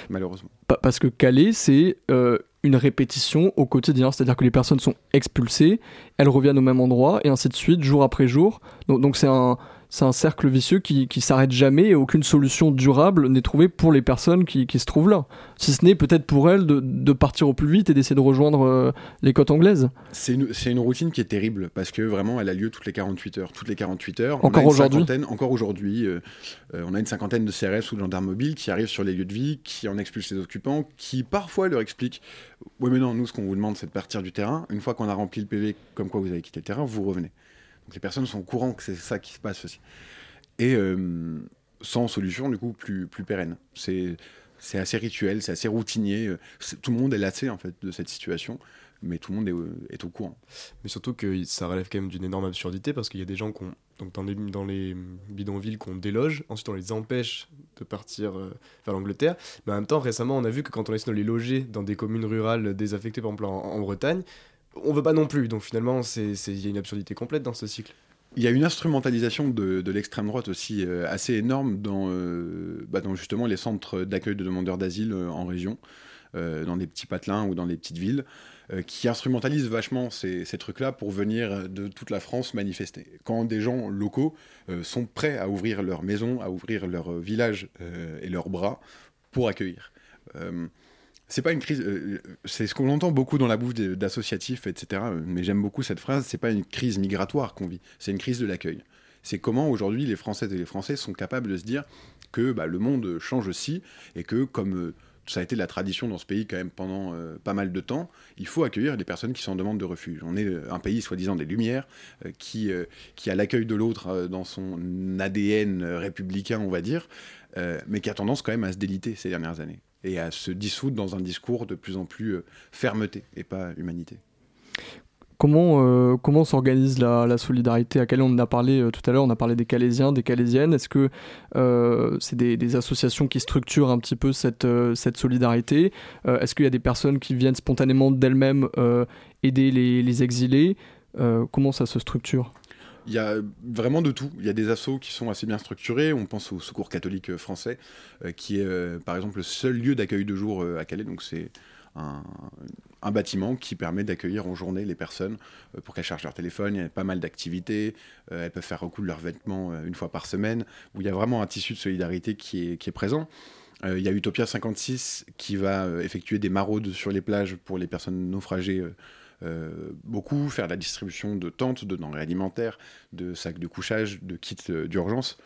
malheureusement. Parce que Calais, c'est euh, une répétition au quotidien, c'est-à-dire que les personnes sont expulsées, elles reviennent au même endroit, et ainsi de suite, jour après jour. Donc c'est un c'est un cercle vicieux qui, qui s'arrête jamais et aucune solution durable n'est trouvée pour les personnes qui, qui se trouvent là. Si ce n'est peut-être pour elles de, de, partir au plus vite et d'essayer de rejoindre euh, les côtes anglaises. C'est une, une, routine qui est terrible parce que vraiment elle a lieu toutes les 48 heures. Toutes les 48 heures. Encore aujourd'hui Encore aujourd'hui. Euh, euh, on a une cinquantaine de CRS ou de gendarmes mobiles qui arrivent sur les lieux de vie, qui en expulsent les occupants, qui parfois leur expliquent Oui, mais non, nous ce qu'on vous demande c'est de partir du terrain. Une fois qu'on a rempli le PV comme quoi vous avez quitté le terrain, vous revenez. Donc les personnes sont au courant que c'est ça qui se passe aussi. Et euh, sans solution, du coup, plus, plus pérenne. C'est, assez rituel, c'est assez routinier. tout le monde est lassé, en fait, de cette situation mais tout le monde est, est, au courant. Mais surtout que ça relève quand même d'une énorme absurdité parce qu'il y a des gens donc dans les, dans les bidonvilles qu'on déloge, ensuite on les empêche de partir euh, vers l'Angleterre, mais en même temps récemment on a vu que quand on essaie de les loger dans des communes rurales désaffectées par exemple en Bretagne, on veut pas non plus. Donc finalement, il y a une absurdité complète dans ce cycle. Il y a une instrumentalisation de, l'extrême droite aussi euh, assez énorme dans, euh, bah dans, justement les centres d'accueil de demandeurs d'asile euh, en région, dans des petits patelins ou dans des petites villes, qui instrumentalisent vachement ces, ces trucs-là pour venir de toute la France manifester. Quand des gens locaux sont prêts à ouvrir leur maison, à ouvrir leur village et leurs bras pour accueillir c'est pas une crise. Euh, c'est ce qu'on entend beaucoup dans la bouche d'associatifs, etc. Mais j'aime beaucoup cette phrase. C'est pas une crise migratoire qu'on vit. C'est une crise de l'accueil. C'est comment aujourd'hui les Françaises et les Français sont capables de se dire que bah, le monde change aussi et que comme euh, ça a été la tradition dans ce pays quand même pendant euh, pas mal de temps, il faut accueillir les personnes qui sont en demande de refuge. On est un pays soi-disant des Lumières, euh, qui, euh, qui a l'accueil de l'autre dans son ADN républicain, on va dire, mais qui a tendance quand même à se déliter ces dernières années et à se dissoudre dans un discours de plus en plus fermeté et pas humanité. Comment, euh, comment s'organise la, solidarité? À quelle on a parlé euh, tout à l'heure On a parlé des Calaisiens, des Calaisiennes. Est-ce que euh, c'est des, associations qui structurent un petit peu cette, euh, cette solidarité? Euh, Est-ce qu'il y a des personnes qui viennent spontanément d'elles-mêmes euh, aider les exilés? Comment ça se structure? Il y a vraiment de tout. Il y a des assos qui sont assez bien structurés. On pense au Secours catholique français, qui est par exemple le seul lieu d'accueil de jour à Calais. Donc c'est un, bâtiment qui permet d'accueillir en journée les personnes euh, pour qu'elles chargent leur téléphone. Il y a pas mal d'activités. Euh, elles peuvent faire recoudre leurs vêtements euh, une fois par semaine, où il y a vraiment un tissu de solidarité qui est présent. Il y a Utopia 56 qui va effectuer des maraudes sur les plages pour les personnes naufragées. Euh, beaucoup, faire la distribution de tentes, de denrées alimentaires, de sacs de couchage, de kits d'urgence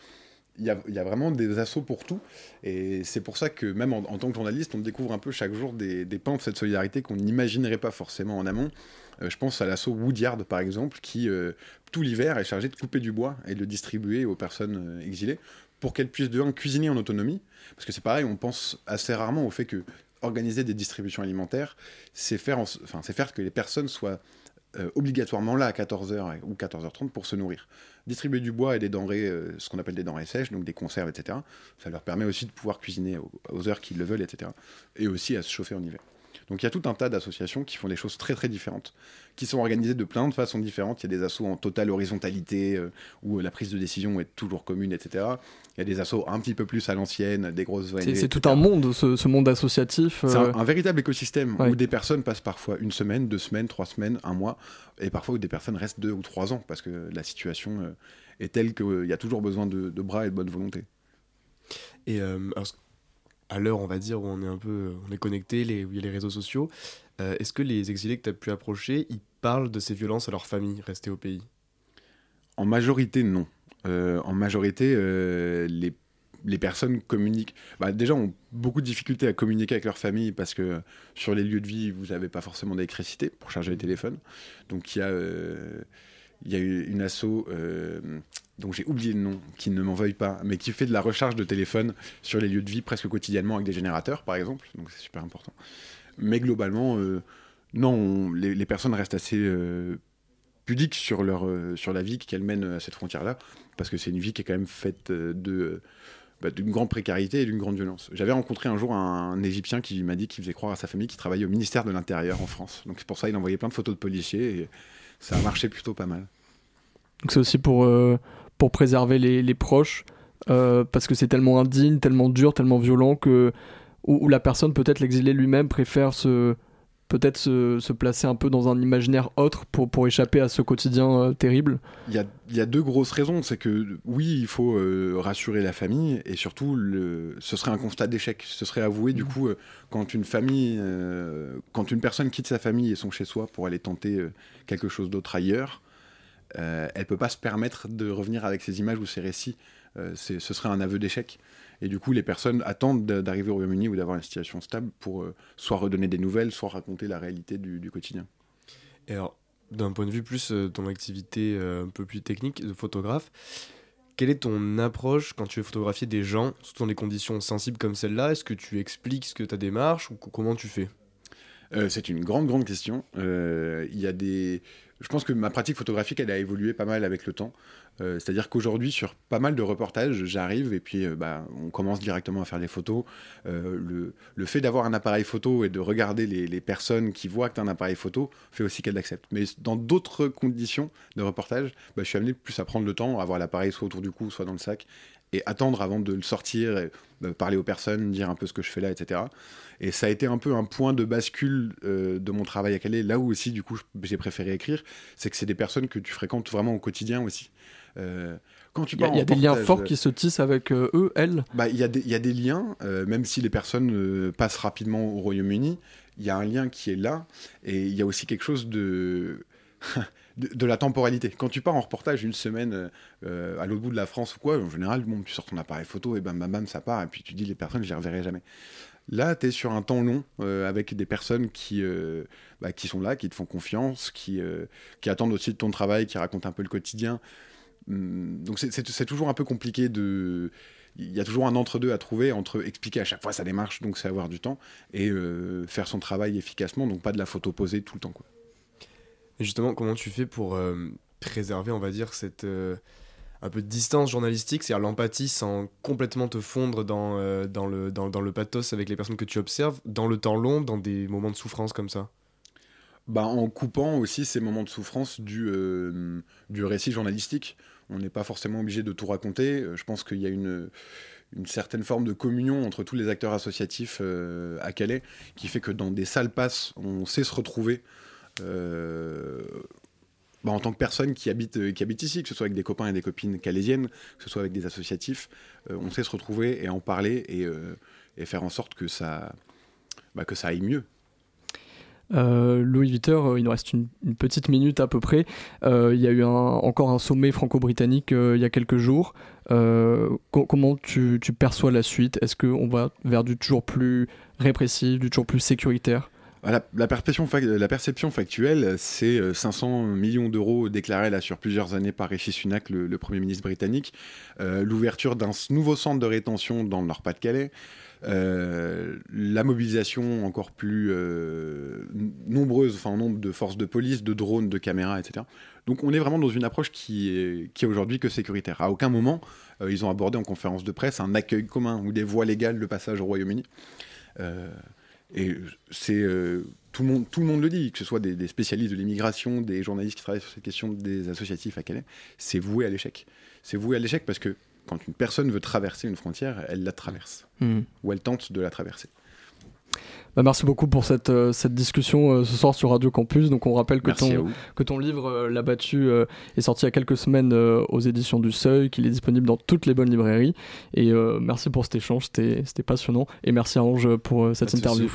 il y, a, vraiment des assauts pour tout. Et c'est pour ça que même en, tant que journaliste, on découvre un peu chaque jour des, des pans de cette solidarité qu'on n'imaginerait pas forcément en amont. Euh, je pense à l'assaut Woodyard, par exemple, qui, euh, tout l'hiver, est chargé de couper du bois et de le distribuer aux personnes euh, exilées pour qu'elles puissent, de un, cuisiner en autonomie. Parce que c'est pareil, on pense assez rarement au fait que organiser des distributions alimentaires, c'est faire, en, enfin, faire que les personnes soient euh, obligatoirement là à 14h ou 14h30 pour se nourrir. Distribuer du bois et des denrées, euh, ce qu'on appelle des denrées sèches, donc des conserves, etc., ça leur permet aussi de pouvoir cuisiner aux heures qu'ils le veulent, etc., et aussi à se chauffer en hiver. Donc il y a tout un tas d'associations qui font des choses très très différentes, qui sont organisées de plein de façons différentes. Il y a des assos en totale horizontalité, euh, où la prise de décision est toujours commune, etc. Il y a des assos un petit peu plus à l'ancienne, des grosses ONG. C'est tout un monde, ce, ce monde associatif. Euh... C'est un, un, véritable écosystème, ouais. où des personnes passent parfois une semaine, deux semaines, trois semaines, un mois, et parfois où des personnes restent deux ou trois ans, parce que la situation euh, est telle qu'il y a toujours besoin de, de, bras et de bonne volonté. Et euh, alors, à l'heure, on va dire, où on est un peu on est connecté, les, où il y a les réseaux sociaux, euh, est-ce que les exilés que tu as pu approcher, ils parlent de ces violences à leur famille restée au pays? En majorité, non. Euh, en majorité, euh, les, les, personnes communiquent. Bah, déjà, ont beaucoup de difficultés à communiquer avec leur famille parce que sur les lieux de vie, vous n'avez pas forcément d'électricité pour charger les téléphones. Donc, il y a il y a eu une asso euh, dont j'ai oublié le nom, qui ne m'en veuille pas, mais qui fait de la recharge de téléphone sur les lieux de vie presque quotidiennement avec des générateurs, par exemple. Donc c'est super important. Mais globalement, euh, non, on, les, personnes restent assez euh, pudiques sur, leur, euh, sur la vie qu'elles mènent à cette frontière-là, parce que c'est une vie qui est quand même faite de bah, d'une grande précarité et d'une grande violence. J'avais rencontré un jour un, Égyptien qui m'a dit qu'il faisait croire à sa famille qu'il travaillait au ministère de l'Intérieur en France. Donc c'est pour ça qu'il envoyait plein de photos de policiers et ça a marché plutôt pas mal. Donc c'est aussi pour, pour préserver les, les proches, euh, parce que c'est tellement indigne, tellement dur, tellement violent que où, où la personne, peut-être l'exilé lui-même, préfère se peut-être se, placer un peu dans un imaginaire autre pour, pour échapper à ce quotidien terrible il y, a, il y, a, deux grosses raisons. C'est que oui, il faut rassurer la famille et surtout, le, ce serait un constat d'échec. Ce serait avoué, du mmh. coup, quand une famille, quand une personne quitte sa famille et son chez-soi pour aller tenter quelque chose d'autre ailleurs, elle elle peut pas se permettre de revenir avec ces images ou ces récits. ce serait un aveu d'échec. Et du coup, les personnes attendent d'arriver au Royaume-Uni ou d'avoir une situation stable pour euh, soit redonner des nouvelles, soit raconter la réalité du, quotidien. Et alors, d'un point de vue plus euh, ton activité euh, un peu plus technique de photographe, quelle est ton approche quand tu veux photographier des gens, surtout dans des conditions sensibles comme celle-là? Est-ce que tu expliques ce que ta démarche ou comment tu fais? C'est une grande, grande question. Il y a des je pense que ma pratique photographique, elle a évolué pas mal avec le temps. Euh, c'est-à-dire qu'aujourd'hui, sur pas mal de reportages, j'arrive et puis euh, bah, on commence directement à faire des photos. Euh, le, fait d'avoir un appareil photo et de regarder les, personnes qui voient que tu as un appareil photo fait aussi qu'elles l'acceptent. Mais dans d'autres conditions de reportage, bah, je suis amené plus à prendre le temps, à avoir l'appareil soit autour du cou, soit dans le sac, et attendre avant de le sortir, et, bah, parler aux personnes, dire un peu ce que je fais là, etc. Et ça a été un peu un point de bascule de mon travail à Calais, là où aussi, du coup, j'ai préféré écrire, c'est que c'est des personnes que tu fréquentes vraiment au quotidien aussi. Euh, quand tu il y a, des liens forts qui se tissent avec euh, eux, elles? Bah, Il y, y, a des liens, euh, même si les personnes passent rapidement au Royaume-Uni, il y a un lien qui est là, et il y a aussi quelque chose de... de, la temporalité. Quand tu pars en reportage une semaine à l'autre bout de la France ou quoi, en général, bon, tu sors ton appareil photo et bam, bam, bam, ça part, et puis tu dis les personnes, je les reverrai jamais. Là, tu es sur un temps long avec des personnes qui, bah, qui sont là, qui te font confiance, qui, qui attendent aussi de ton travail, qui racontent un peu le quotidien. Hum, donc c'est toujours un peu compliqué de il y a toujours un entre-deux à trouver entre expliquer à chaque fois sa démarche, donc c'est avoir du temps, et euh, faire son travail efficacement, donc pas de la photo posée tout le temps. Et justement, comment tu fais pour euh, préserver, on va dire, cette euh, peu de distance journalistique, c'est-à-dire l'empathie sans complètement te fondre dans, dans, le, dans, le pathos avec les personnes que tu observes, dans le temps long, dans des moments de souffrance comme ça? Bah, En coupant aussi ces moments de souffrance du, du récit journalistique. On n'est pas forcément obligé de tout raconter. Euh, je pense qu'il y a une, une certaine forme de communion entre tous les acteurs associatifs euh, à Calais qui fait que dans des salles passes, on sait se retrouver. Euh, bah, en tant que personne qui habite, qui habite ici, que ce soit avec des copains et des copines calaisiennes, que ce soit avec des associatifs, on sait se retrouver et en parler et, faire en sorte que ça, bah, que ça aille mieux. Euh, Louis euh, il nous reste une, petite minute à peu près. Euh, il y a eu encore un sommet franco-britannique il y a quelques jours. comment tu, perçois la suite? Est-ce qu'on va vers du toujours plus répressif, du toujours plus sécuritaire? Bah, la, perception, factuelle, c'est 500 millions d'euros déclarés là sur plusieurs années par Rishi Sunak, le, Premier ministre britannique, l'ouverture d'un nouveau centre de rétention dans le Nord-Pas-de-Calais, euh, la mobilisation encore plus euh, nombreuse, enfin nombre de forces de police, de drones, de caméras, etc. Donc on est vraiment dans une approche qui est, qui est aujourd'hui que sécuritaire. À aucun moment, euh, ils ont abordé en conférence de presse un accueil commun ou des voies légales de passage au Royaume-Uni. Et c'est tout, le monde, tout le monde le dit, que ce soit des, des spécialistes de l'immigration, des journalistes qui travaillent sur ces questions, des associatifs à Calais, c'est voué à l'échec. C'est voué à l'échec parce que quand une personne veut traverser une frontière, elle la traverse. Hmm. Ou elle tente de la traverser. Bah, merci beaucoup pour cette, euh, cette discussion euh, ce soir sur Radio Campus. Donc on rappelle que, ton, que ton livre euh, La battue est sorti il y a quelques semaines aux éditions du Seuil, qu'il est disponible dans toutes les bonnes librairies. Et merci pour cet échange, c'était passionnant. Et merci à Ange pour cette interview.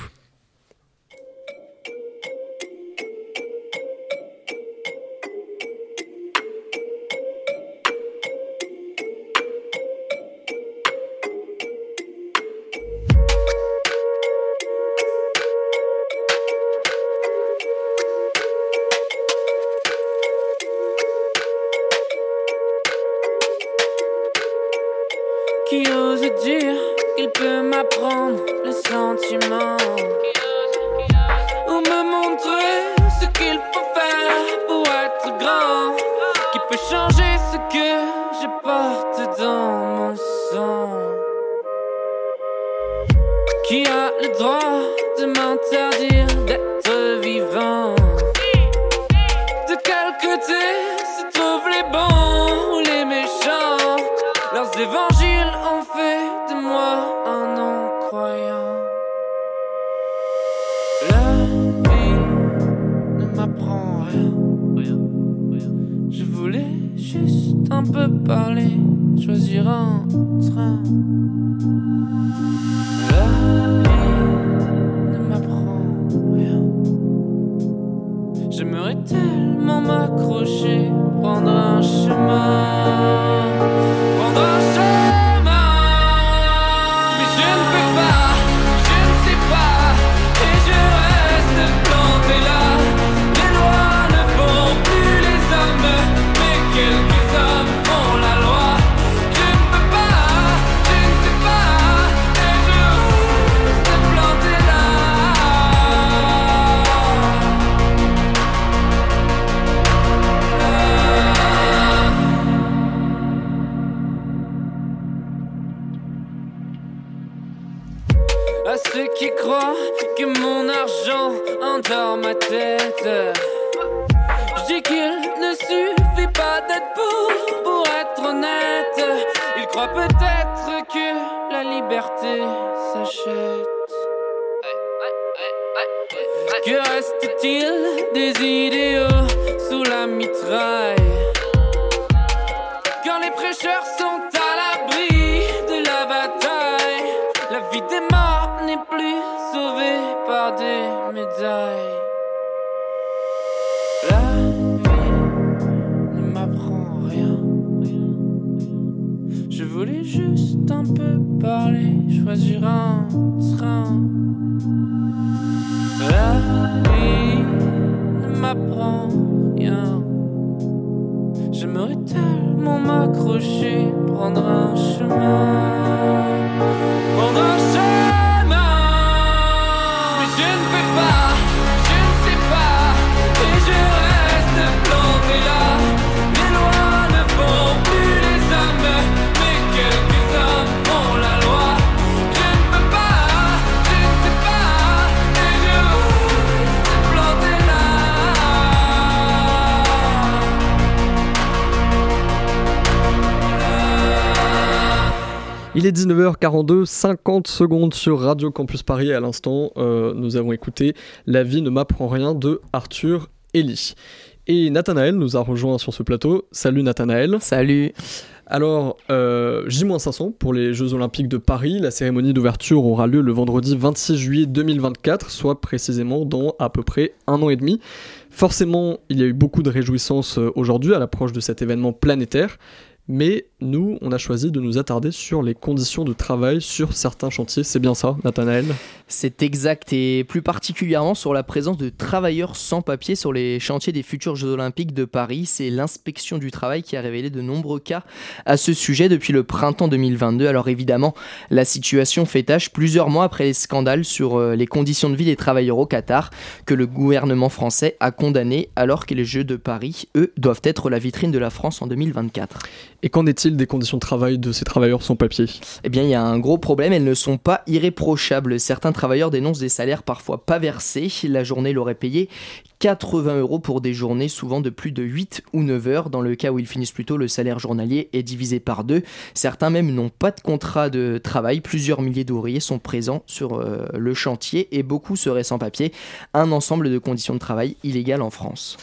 Il est 19h42, 50 secondes sur Radio Campus Paris. À l'instant, euh, nous avons écouté La vie ne m'apprend rien de Arthur Ellie. Et Nathanaël nous a rejoint sur ce plateau. Salut Nathanaël. Salut. Alors, euh, J-500 pour les Jeux Olympiques de Paris. La cérémonie d'ouverture aura lieu le vendredi 26 juillet 2024, soit précisément dans à peu près un an et demi. Forcément, il y a eu beaucoup de réjouissances euh, aujourd'hui à l'approche de cet événement planétaire. Mais nous, on a choisi de nous attarder sur les conditions de travail sur certains chantiers. C'est bien ça, Nathanaël? C'est exact, et plus particulièrement sur la présence de travailleurs sans papier sur les chantiers des futurs Jeux Olympiques de Paris. C'est l'inspection du travail qui a révélé de nombreux cas à ce sujet depuis le printemps 2022. Alors évidemment, la situation fait tâche plusieurs mois après les scandales sur euh, les conditions de vie des travailleurs au Qatar que le gouvernement français a condamné alors que les Jeux de Paris, eux, doivent être la vitrine de la France en 2024. Et qu'en est-il des conditions de travail de ces travailleurs sans papier Eh bien, il y a un gros problème, elles ne sont pas irréprochables. Certains travailleurs dénoncent des salaires parfois pas versés. La journée l'aurait payé 80 euros pour des journées souvent de plus de 8 ou 9 heures. Dans le cas où ils finissent plus tôt, le salaire journalier est divisé par deux. Certains même n'ont pas de contrat de travail. Plusieurs milliers d'ouvriers sont présents sur euh, le chantier et beaucoup seraient sans papier. Un ensemble de conditions de travail illégales en France.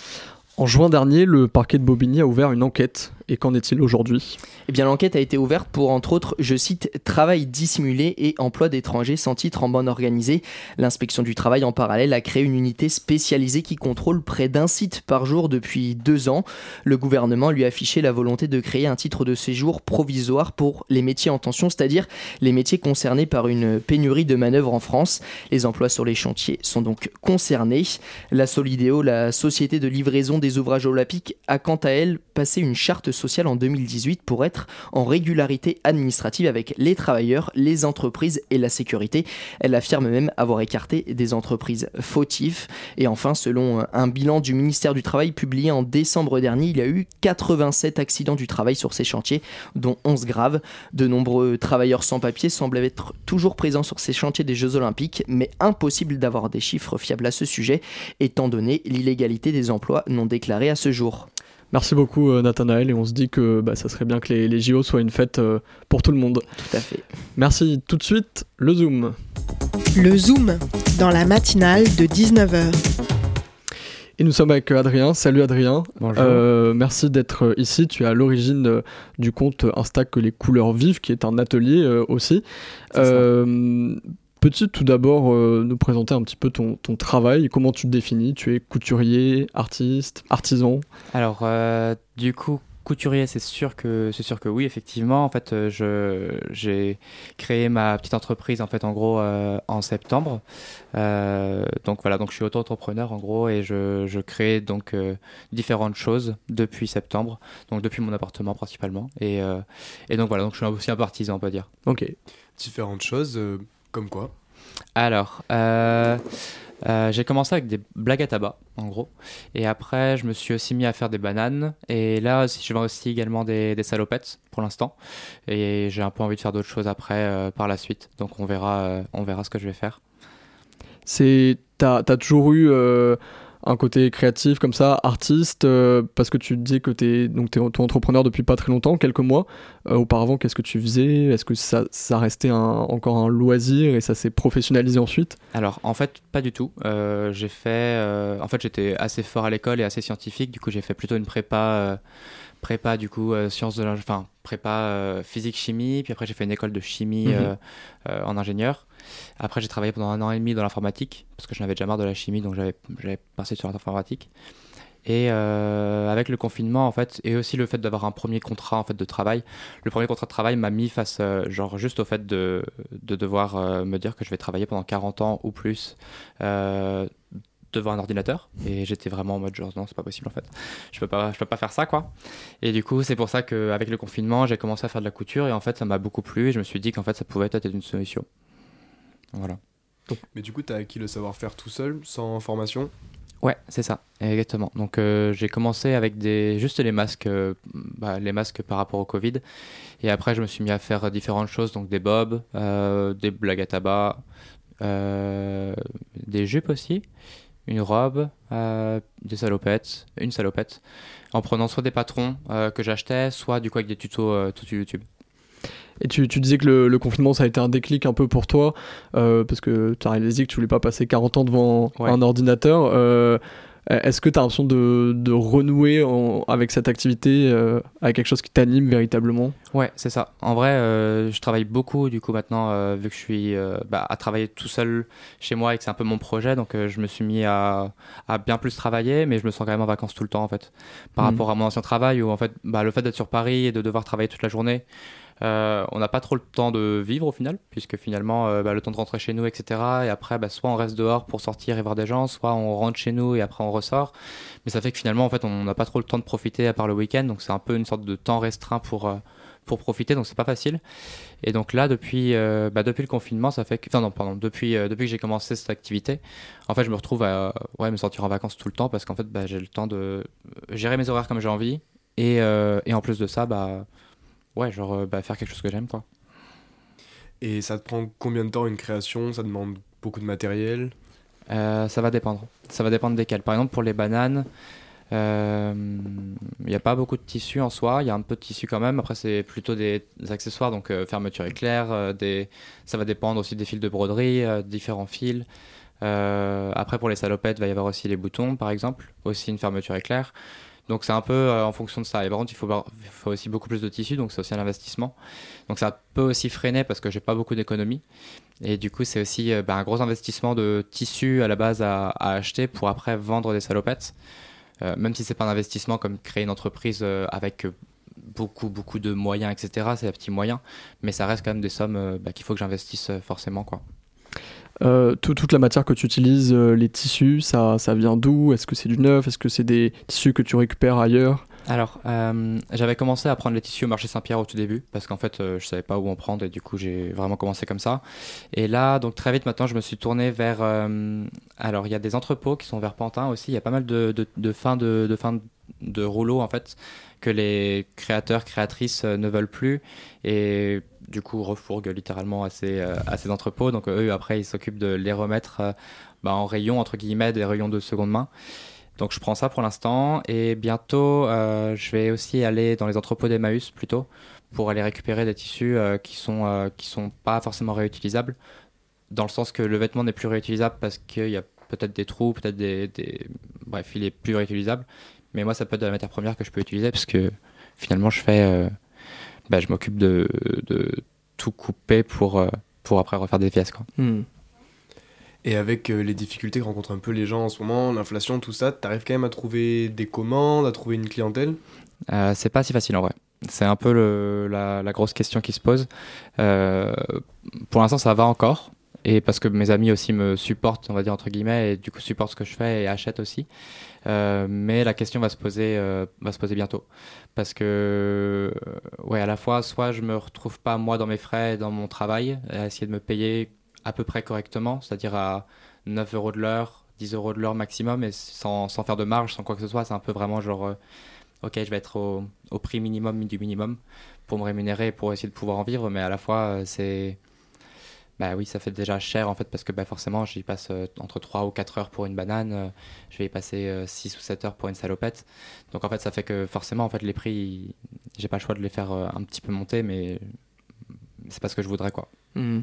En juin dernier, le parquet de Bobigny a ouvert une enquête. Et qu'en est-il aujourd'hui? Eh bien, l'enquête a été ouverte pour, entre autres, je cite, travail dissimulé et emploi d'étrangers sans titre en bande organisée. L'inspection du travail, en parallèle, a créé une unité spécialisée qui contrôle près d'un site par jour depuis deux ans. Le gouvernement lui a affiché la volonté de créer un titre de séjour provisoire pour les métiers en tension, c'est-à-dire les métiers concernés par une pénurie de manœuvres en France. Les emplois sur les chantiers sont donc concernés. La Solidéo, la société de livraison des ouvrages olympiques, a quant à elle passé une charte sociale en 2018 pour être en régularité administrative avec les travailleurs, les entreprises et la sécurité. Elle affirme même avoir écarté des entreprises fautives. Et enfin, selon un bilan du ministère du Travail publié en décembre dernier, il y a eu 87 accidents du travail sur ces chantiers, dont 11 graves. De nombreux travailleurs sans papier semblent être toujours présents sur ces chantiers des Jeux Olympiques, mais impossible d'avoir des chiffres fiables à ce sujet, étant donné l'illégalité des emplois non déclarés à ce jour. Merci beaucoup euh, Nathanaël et on se dit que bah, ça serait bien que les, les JO soient une fête euh, pour tout le monde. Tout à fait. Merci. Tout de suite, le Zoom. Le Zoom, dans la matinale de 19h. Et nous sommes avec Adrien. Salut Adrien. Bonjour. Euh, merci d'être ici. Tu es à l'origine euh, du compte Insta que les couleurs vivent, qui est un atelier euh, aussi. Peux-tu tout d'abord euh, nous présenter un petit peu ton, ton travail? Comment tu te définis? Tu es couturier, artiste, artisan? Alors, euh, du coup, couturier, c'est sûr que c'est sûr que oui, effectivement. En fait, euh, je j'ai créé ma petite entreprise en fait en gros euh, en septembre. Euh, donc voilà, donc je suis auto-entrepreneur en gros et je, je crée donc euh, différentes choses depuis septembre. Donc depuis mon appartement principalement et euh, et donc voilà, donc je suis aussi un peu artisan on peut dire. Ok. Différentes choses, euh, comme quoi Alors, euh, euh, j'ai commencé avec des blagues à tabac, en gros. Et après, je me suis aussi mis à faire des bananes. Et là, je vends aussi également des, des salopettes pour l'instant. Et j'ai un peu envie de faire d'autres choses après, euh, par la suite. Donc, on verra, euh, on verra ce que je vais faire. C'est t'as as toujours eu euh, un côté créatif comme ça, artiste, euh, parce que tu dis que t'es donc t'es auto-entrepreneur depuis pas très longtemps, quelques mois. Euh, auparavant, qu'est-ce que tu faisais? Est-ce que ça, ça restait un- encore un loisir et ça s'est professionnalisé ensuite? Alors, en fait, pas du tout. Euh, j'ai fait. en fait, j'étais assez fort à l'école et assez scientifique. Du coup, j'ai fait plutôt une prépa. prépa, du coup, sciences de l'ing- Enfin, prépa physique-chimie. Puis après, j'ai fait une école de chimie Mhm. en ingénieur. Après, j'ai travaillé pendant un an et demi dans l'informatique. Parce que j'en avais déjà marre de la chimie. Donc, j'avais passé sur l'informatique. Et euh, avec le confinement, en fait, et aussi le fait d'avoir un premier contrat en fait de travail, le premier contrat de travail m'a mis face, euh, genre juste au fait de, de devoir euh, me dire que je vais travailler pendant 40 ans ou plus devant un ordinateur. Et j'étais vraiment en mode genre non, c'est pas possible en fait. Je peux pas, je peux pas faire ça quoi. Et du coup, c'est pour ça qu'avec le confinement, j'ai commencé à faire de la couture et en fait, ça m'a beaucoup plu et je me suis dit qu'en fait, ça pouvait être une solution. Voilà. Mais du coup, t'as acquis le savoir-faire tout seul, sans formation? Ouais, c'est ça, exactement. Donc euh, j'ai commencé avec des juste les masques, euh, bah, les masques par rapport au Covid, et après je me suis mis à faire différentes choses, donc des bobs, euh, des blagues à tabac, euh, des jupes aussi, une robe, euh, des salopettes, une salopette, en prenant soit des patrons euh, que j'achetais, soit du coup avec des tutos, euh, tutos YouTube. Et tu, tu disais que le, le confinement, ça a été un déclic un peu pour toi, euh, parce que tu as réalisé que tu voulais pas passer 40 ans devant Ouais. un ordinateur. Euh, Est-ce que tu as l'impression de, de renouer en- avec cette activité, euh, avec quelque chose qui t'anime véritablement? Ouais, c'est ça. En vrai, euh, je travaille beaucoup du coup maintenant, vu que je suis bah, à travailler tout seul chez moi et que c'est un peu mon projet, donc je me suis mis à, à bien plus travailler, mais je me sens quand même en vacances tout le temps en fait. Par Mhm. rapport à mon ancien travail où en fait, bah, le fait d'être sur Paris et de devoir travailler toute la journée, euh, on n'a pas trop le temps de vivre au final, puisque finalement, euh, bah, le temps de rentrer chez nous, etc. Et après, bah, soit on reste dehors pour sortir et voir des gens, soit on rentre chez nous et après on ressort. Mais ça fait que finalement, en fait, on n'a pas trop le temps de profiter à part le week-end, donc c'est un peu une sorte de temps restreint pour, euh, pour profiter, donc c'est pas facile. Et donc là, depuis, bah, depuis le confinement, ça fait que, enfin non, pardon, depuis, depuis que j'ai commencé cette activité, en fait, je me retrouve à me sentir en vacances tout le temps parce qu'en fait, j'ai le temps de gérer mes horaires comme j'ai envie et, en plus de ça, ouais, genre euh, bah, faire quelque chose que j'aime, quoi. Et ça te prend combien de temps une création? Ça demande beaucoup de matériel? Euh, ça va dépendre. Ça va dépendre desquels. Par exemple, pour les bananes, euh, il n'y a pas beaucoup de tissu en soi. Il y a un peu de tissu quand même. Après, c'est plutôt des, des accessoires, donc euh, fermeture éclair. euh, des... Ça va dépendre aussi des fils de broderie, euh, différents fils. Euh, après, pour les salopettes, il va y avoir aussi les boutons, par exemple. Aussi une fermeture éclair. Donc, c'est un peu euh, en fonction de ça. Et par contre, il faut, aussi beaucoup plus de tissu, donc c'est aussi un investissement. Donc, ça peut aussi freiner parce que j'ai pas beaucoup d'économies. Et du coup, c'est aussi euh, bah, un gros investissement de tissu à la base à, acheter pour après vendre des salopettes. Euh, même si c'est pas un investissement comme créer une entreprise avec beaucoup, beaucoup de moyens, etc. C'est des petits moyens. Mais ça reste quand même des sommes bah, qu'il faut que j'investisse forcément. Quoi. Euh, tout- toute la matière que tu utilises, euh, les tissus, ça, ça vient d'où? Est-ce que c'est du neuf? Est-ce que c'est des tissus que tu récupères ailleurs? Alors, euh, j'avais commencé à prendre les tissus au marché Saint-Pierre au tout début parce qu'en fait, euh, je savais pas où en prendre et du coup, j'ai vraiment commencé comme ça. Et là, donc très vite maintenant, je me suis tourné vers. alors, il y a des entrepôts qui sont vers Pantin aussi. Il y a pas mal de, de, de fins fins de rouleaux en fait que les créateurs, créatrices euh, ne veulent plus et du coup refourguent littéralement à ces, euh, à ces entrepôts. Donc eux, après, ils s'occupent de les remettre euh, bah, en rayon, entre guillemets, des rayons de seconde main. Donc je prends ça pour l'instant et bientôt je vais aussi aller dans les entrepôts d'Emmaüs plutôt pour aller récupérer des tissus qui sont qui sont pas forcément réutilisables dans le sens que le vêtement n'est plus réutilisable parce qu'il y a peut-être des trous, peut-être des, des- bref, il est plus réutilisable. Mais moi, ça peut être de la matière première que je peux utiliser parce que finalement, je fais, euh, bah, je m'occupe de, de tout couper pour, euh, pour après refaire des pièces. Quoi. Hmm. Et avec euh, les difficultés que rencontrent un peu les gens en ce moment, l'inflation, tout ça, t'arrives quand même à trouver des commandes, à trouver une clientèle? Euh, c'est pas si facile en vrai. C'est un peu le- la, la grosse question qui se pose. Euh, pour l'instant, ça va encore. Et parce que mes amis aussi me supportent, on va dire entre guillemets, et du coup supportent ce que je fais et achètent aussi. Euh, mais la question va se poser, euh, va se poser bientôt. Parce que, euh, ouais, à la fois, soit je me retrouve pas moi dans mes frais, dans mon travail, à essayer de me payer à peu près correctement, c'est-à-dire à 9 euros de l'heure, 10 euros de l'heure maximum, et sans, sans faire de marge, sans quoi que ce soit. C'est un peu vraiment genre, ok, je vais être au, prix minimum du minimum pour me rémunérer, pour essayer de pouvoir en vivre, mais à la fois, c'est. Bah oui, ça fait déjà cher en fait, parce que bah, forcément, j'y passe euh, entre 3 ou 4 heures pour une banane, euh, je vais y passer euh, 6 ou 7 heures pour une salopette. Donc en fait, ça fait que forcément, en fait, les prix, j'ai pas le choix de les faire euh, un petit peu monter, mais c'est pas ce que je voudrais quoi. Hmm.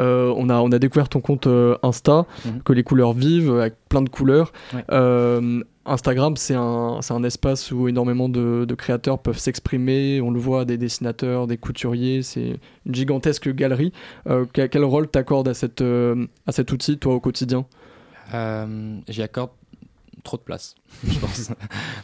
Euh, on, a, on a découvert ton compte euh, Insta, Mhm. que les couleurs vivent, avec plein de couleurs. Ouais. Euh, Instagram, c'est un, c'est un espace où énormément de, de créateurs peuvent s'exprimer. On le voit, des dessinateurs, des couturiers. C'est une gigantesque galerie. Quel, rôle t'accordes à, cette, à cet outil, toi, au quotidien? J'y accorde trop de place, je pense.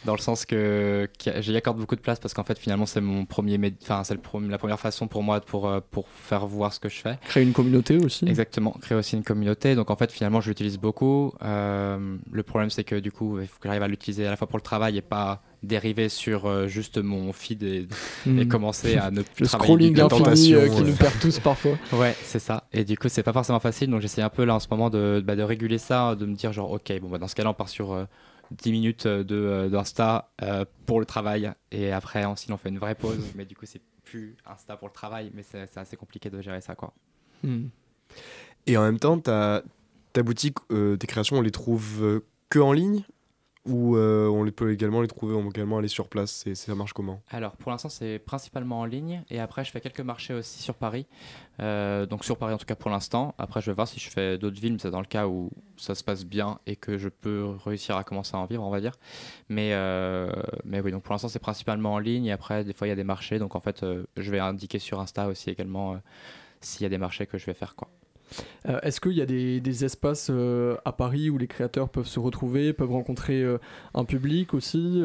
Dans le sens que j'y accorde beaucoup de place parce qu'en fait, finalement, c'est mon premier, enfin, c'est la première façon pour moi pour, euh, pour faire voir ce que je fais. Créer une communauté aussi Exactement, créer aussi une communauté. Donc en fait, finalement, je l'utilise beaucoup. Euh, le problème, c'est que du coup, il faut que j'arrive à l'utiliser à la fois pour le travail et pas dériver sur euh, juste mon feed et, et Hmm. commencer à ne plus Le travailler scrolling infini euh, qui nous perd tous parfois. Ouais, c'est ça. Et du coup, c'est pas forcément facile. Donc, j'essaie un peu là en ce moment de, bah, de réguler ça, de me dire genre, ok, bon, bah, dans ce cas-là, on part sur euh, 10 minutes euh, de, d'Insta euh, pour le travail. Et après, ensuite, on fait une vraie pause. mais du coup, c'est plus Insta pour le travail. Mais c'est, c'est assez compliqué de gérer ça, quoi. Hmm. Et en même temps, ta, ta boutique, euh, tes créations, on les trouve que en ligne Ou euh, on peut également les trouver, on peut également aller sur place c'est, Ça marche comment? Alors, pour l'instant, c'est principalement en ligne. Et après, je fais quelques marchés aussi sur Paris. Euh, donc, sur Paris, en tout cas, pour l'instant. Après, je vais voir si je fais d'autres villes. mais C'est dans le cas où ça se passe bien et que je peux réussir à commencer à en vivre, on va dire. Mais, euh, mais oui, donc pour l'instant, c'est principalement en ligne. Et après, des fois, il y a des marchés. Donc, en fait, je vais indiquer sur Insta aussi également s'il y a des marchés que je vais faire, quoi. Euh, Est-ce qu'il y a des, espaces euh, à Paris où les créateurs peuvent se retrouver, peuvent rencontrer euh, un public aussi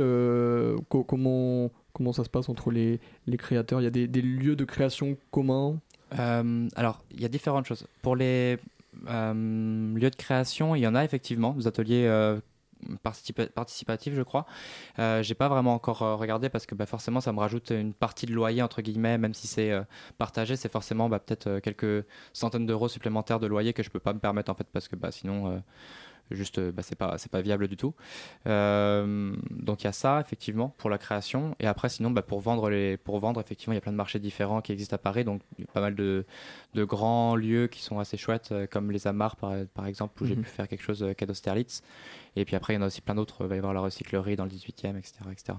co- comment, comment ça se passe entre les, les créateurs? Il y a des, des lieux de création communs? Alors, il y a différentes choses. Pour les lieux de création, il y en a effectivement, des ateliers participa- participatifs, je crois. Euh, J'ai pas vraiment encore euh, regardé parce que bah, forcément, ça me rajoute une partie de loyer, entre guillemets, même si c'est euh, partagé, c'est forcément bah, peut-être euh, quelques centaines d'euros supplémentaires de loyer que je peux pas me permettre en fait parce que bah, sinon. Juste, euh, bah, c'est pas, c'est pas viable du tout. Euh, donc il y a ça effectivement pour la création. Et après, sinon, bah, pour vendre les, pour vendre effectivement, il y a plein de marchés différents qui existent à Paris. Donc il y a pas mal de, de grands lieux qui sont assez chouettes, euh, comme les Amars par, par exemple, où j'ai Mhm. pu faire quelque chose qu'à. Et puis après, il y en a aussi plein d'autres. Il va y avoir la recyclerie dans le 18e, etc., etc.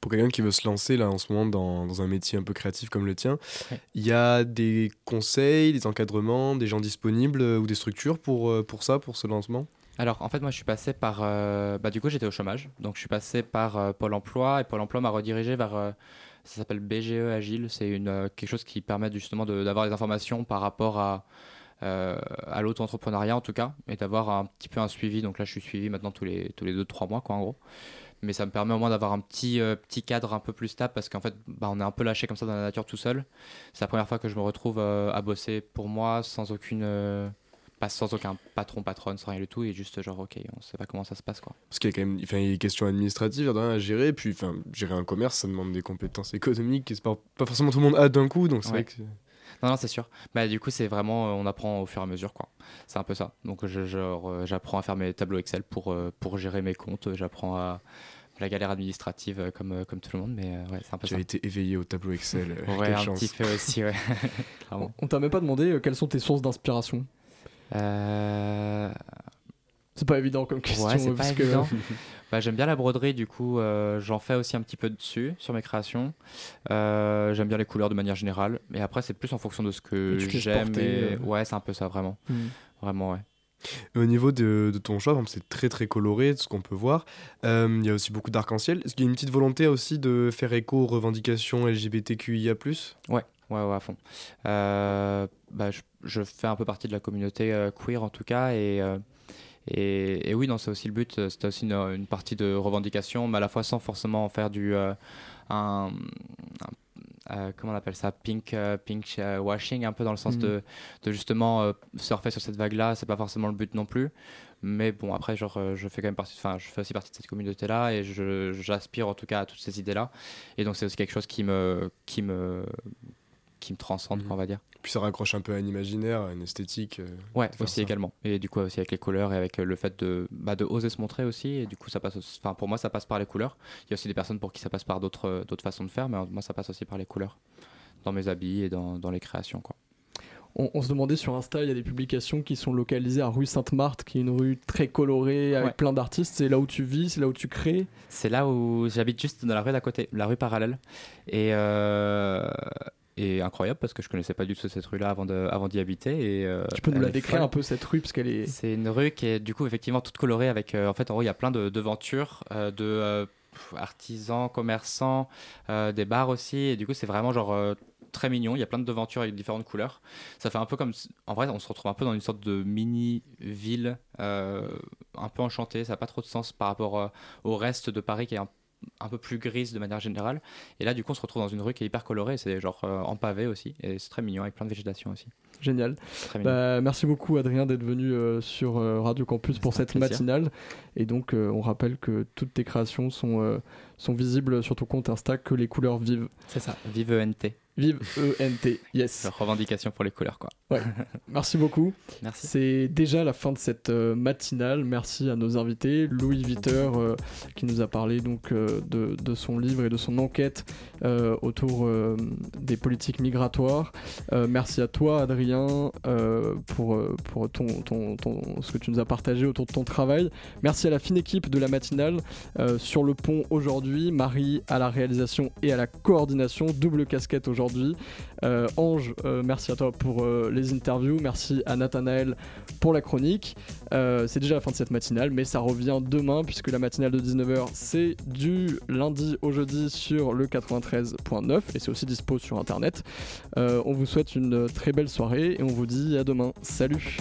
Pour quelqu'un qui veut se lancer là en ce moment dans, dans un métier un peu créatif comme le tien, Ouais. il y a des conseils, des encadrements, des gens disponibles euh, ou des structures pour, euh, pour ça, pour ce lancement? Alors, en fait, moi, je suis passé par. euh, bah, du coup, j'étais au chômage. Donc, je suis passé par Pôle emploi. Et Pôle emploi m'a redirigé vers. ça s'appelle BGE Agile. C'est une, quelque chose qui permet justement de- d'avoir des informations par rapport à. euh, à l'auto-entrepreneuriat en tout cas, et d'avoir un petit peu un suivi. Donc là, je suis suivi maintenant tous les tous les deux trois mois, quoi, en gros. Mais ça me permet au moins d'avoir un petit euh, petit cadre un peu plus stable parce qu'en fait, bah, on est un peu lâché comme ça dans la nature tout seul. C'est la première fois que je me retrouve euh, à bosser pour moi sans aucune euh, pas sans aucun patron, patronne, sans rien du tout, et juste genre, ok, on sait pas comment ça se passe, quoi. Parce qu'il y a quand même enfin, il y a des questions administratives à gérer, puis enfin, gérer un commerce, ça demande des compétences économiques, pas, pas forcément tout le monde a d'un coup, donc c'est Ouais. vrai que... Non, non, c'est sûr. Bah, du coup, c'est vraiment, euh, on apprend au fur et à mesure, quoi. C'est un peu ça. Donc, j'apprends à faire mes tableaux Excel pour, euh, pour gérer mes comptes, j'apprends à la galère administrative euh, comme, comme tout le monde, mais ouais, c'est un peu Tu ça. as été éveillé au tableau Excel, Ouais, un chance. petit peu aussi, ouais. Clairement. On t'a même pas demandé euh, quelles sont tes sources d'inspiration Euh, C'est pas évident comme question. Ouais, c'est pas parce que- évident. Bah, j'aime bien la broderie, du coup, euh, j'en fais aussi un petit peu dessus, sur mes créations. Euh, j'aime bien les couleurs de manière générale. Mais après, c'est plus en fonction de ce que j'aime. et- euh. Ouais, c'est un peu ça, vraiment. Hmm. Vraiment, ouais. Au niveau de, de ton choix, c'est très très coloré, de ce qu'on peut voir. Euh, Il y a aussi beaucoup d'arc-en-ciel. Est-ce qu'il y a une petite volonté aussi de faire écho aux revendications LGBTQIA Ouais, ouais, ouais, à fond. Euh, bah, je, je fais un peu partie de la communauté euh, queer en tout cas et, euh, et, et oui, non, c'est aussi le but. euh, C'était aussi une, une partie de revendication, mais à la fois sans forcément en faire du euh, un, un- euh, comment on appelle ça, pink, euh, pink euh, washing, un peu dans le sens Mhm. de, de justement surfer sur cette vague-là. C'est pas forcément le but non plus. Mais bon, après, genre, je fais quand même partie, enfin, je fais aussi partie de cette communauté-là et je, j'aspire en tout cas à toutes ces idées-là. Et donc, c'est aussi quelque chose qui me, qui me, qui me transcende, quoi, on va dire. Puis ça raccroche un peu à un imaginaire, à une esthétique. euh, Ouais, aussi ça. également. Et du coup, aussi avec les couleurs et avec euh, le fait de, bah, de oser se montrer aussi. Et du coup, ça passe. Enfin, pour moi, ça passe par les couleurs. Il y a aussi des personnes pour qui ça passe par d'autres, euh, d'autres façons de faire, mais moi, ça passe aussi par les couleurs dans mes habits et dans, dans les créations, quoi. On, on se demandait sur Insta, il y a des publications qui sont localisées à rue Sainte-Marthe, qui est une rue très colorée avec Ouais. plein d'artistes. C'est là où tu vis, c'est là où tu crées? C'est là où j'habite juste dans la rue d'à côté, la rue parallèle. Et, euh, et incroyable parce que je connaissais pas du tout cette rue-là avant, de, avant d'y habiter. Et, euh, Tu peux nous la est décrire un peu cette rue parce qu'elle est. C'est une rue qui est du coup effectivement toute colorée avec euh, en fait en gros il y a plein de devantures euh, de euh, pff, artisans, commerçants, euh, des bars aussi et du coup c'est vraiment genre euh, très mignon, il y a plein de devantures avec différentes couleurs. Ça fait un peu comme en vrai on se retrouve un peu dans une sorte de mini ville euh, un peu enchantée, ça n'a pas trop de sens par rapport euh, au reste de Paris qui est un un peu plus grise de manière générale et là du coup on se retrouve dans une rue qui est hyper colorée c'est genre euh, en pavé aussi et c'est très mignon avec plein de végétation aussi Génial. très. Bah, merci beaucoup Adrien d'être venu euh, sur euh, Radio Campus pour cette plaisir. matinale. Et donc on rappelle que toutes tes créations sont, sont visibles sur ton compte Insta, que les couleurs vivent. c'est ça vive ENT Vive E-N-T. Yes. Revendication pour les couleurs, quoi. Merci beaucoup. Merci. C'est déjà la fin de cette euh, matinale. Merci à nos invités. Louis Viter euh, qui nous a parlé donc euh, de, de son livre et de son enquête euh, autour des politiques migratoires. Merci à toi Adrien pour, pour ton, ton, ton- ce que tu nous as partagé autour de ton travail. Merci à la fine équipe de la matinale sur le pont aujourd'hui. Marie à la réalisation et à la coordination. Double casquette aujourd'hui. Euh, Ange, euh, merci à toi pour euh, les interviews. Merci à Nathanaël pour la chronique. C'est déjà la fin de cette matinale, mais ça revient demain puisque la matinale de 19h c'est du lundi au jeudi sur le 93.9 et c'est aussi dispo sur internet. On vous souhaite une très belle soirée et on vous dit à demain. Salut!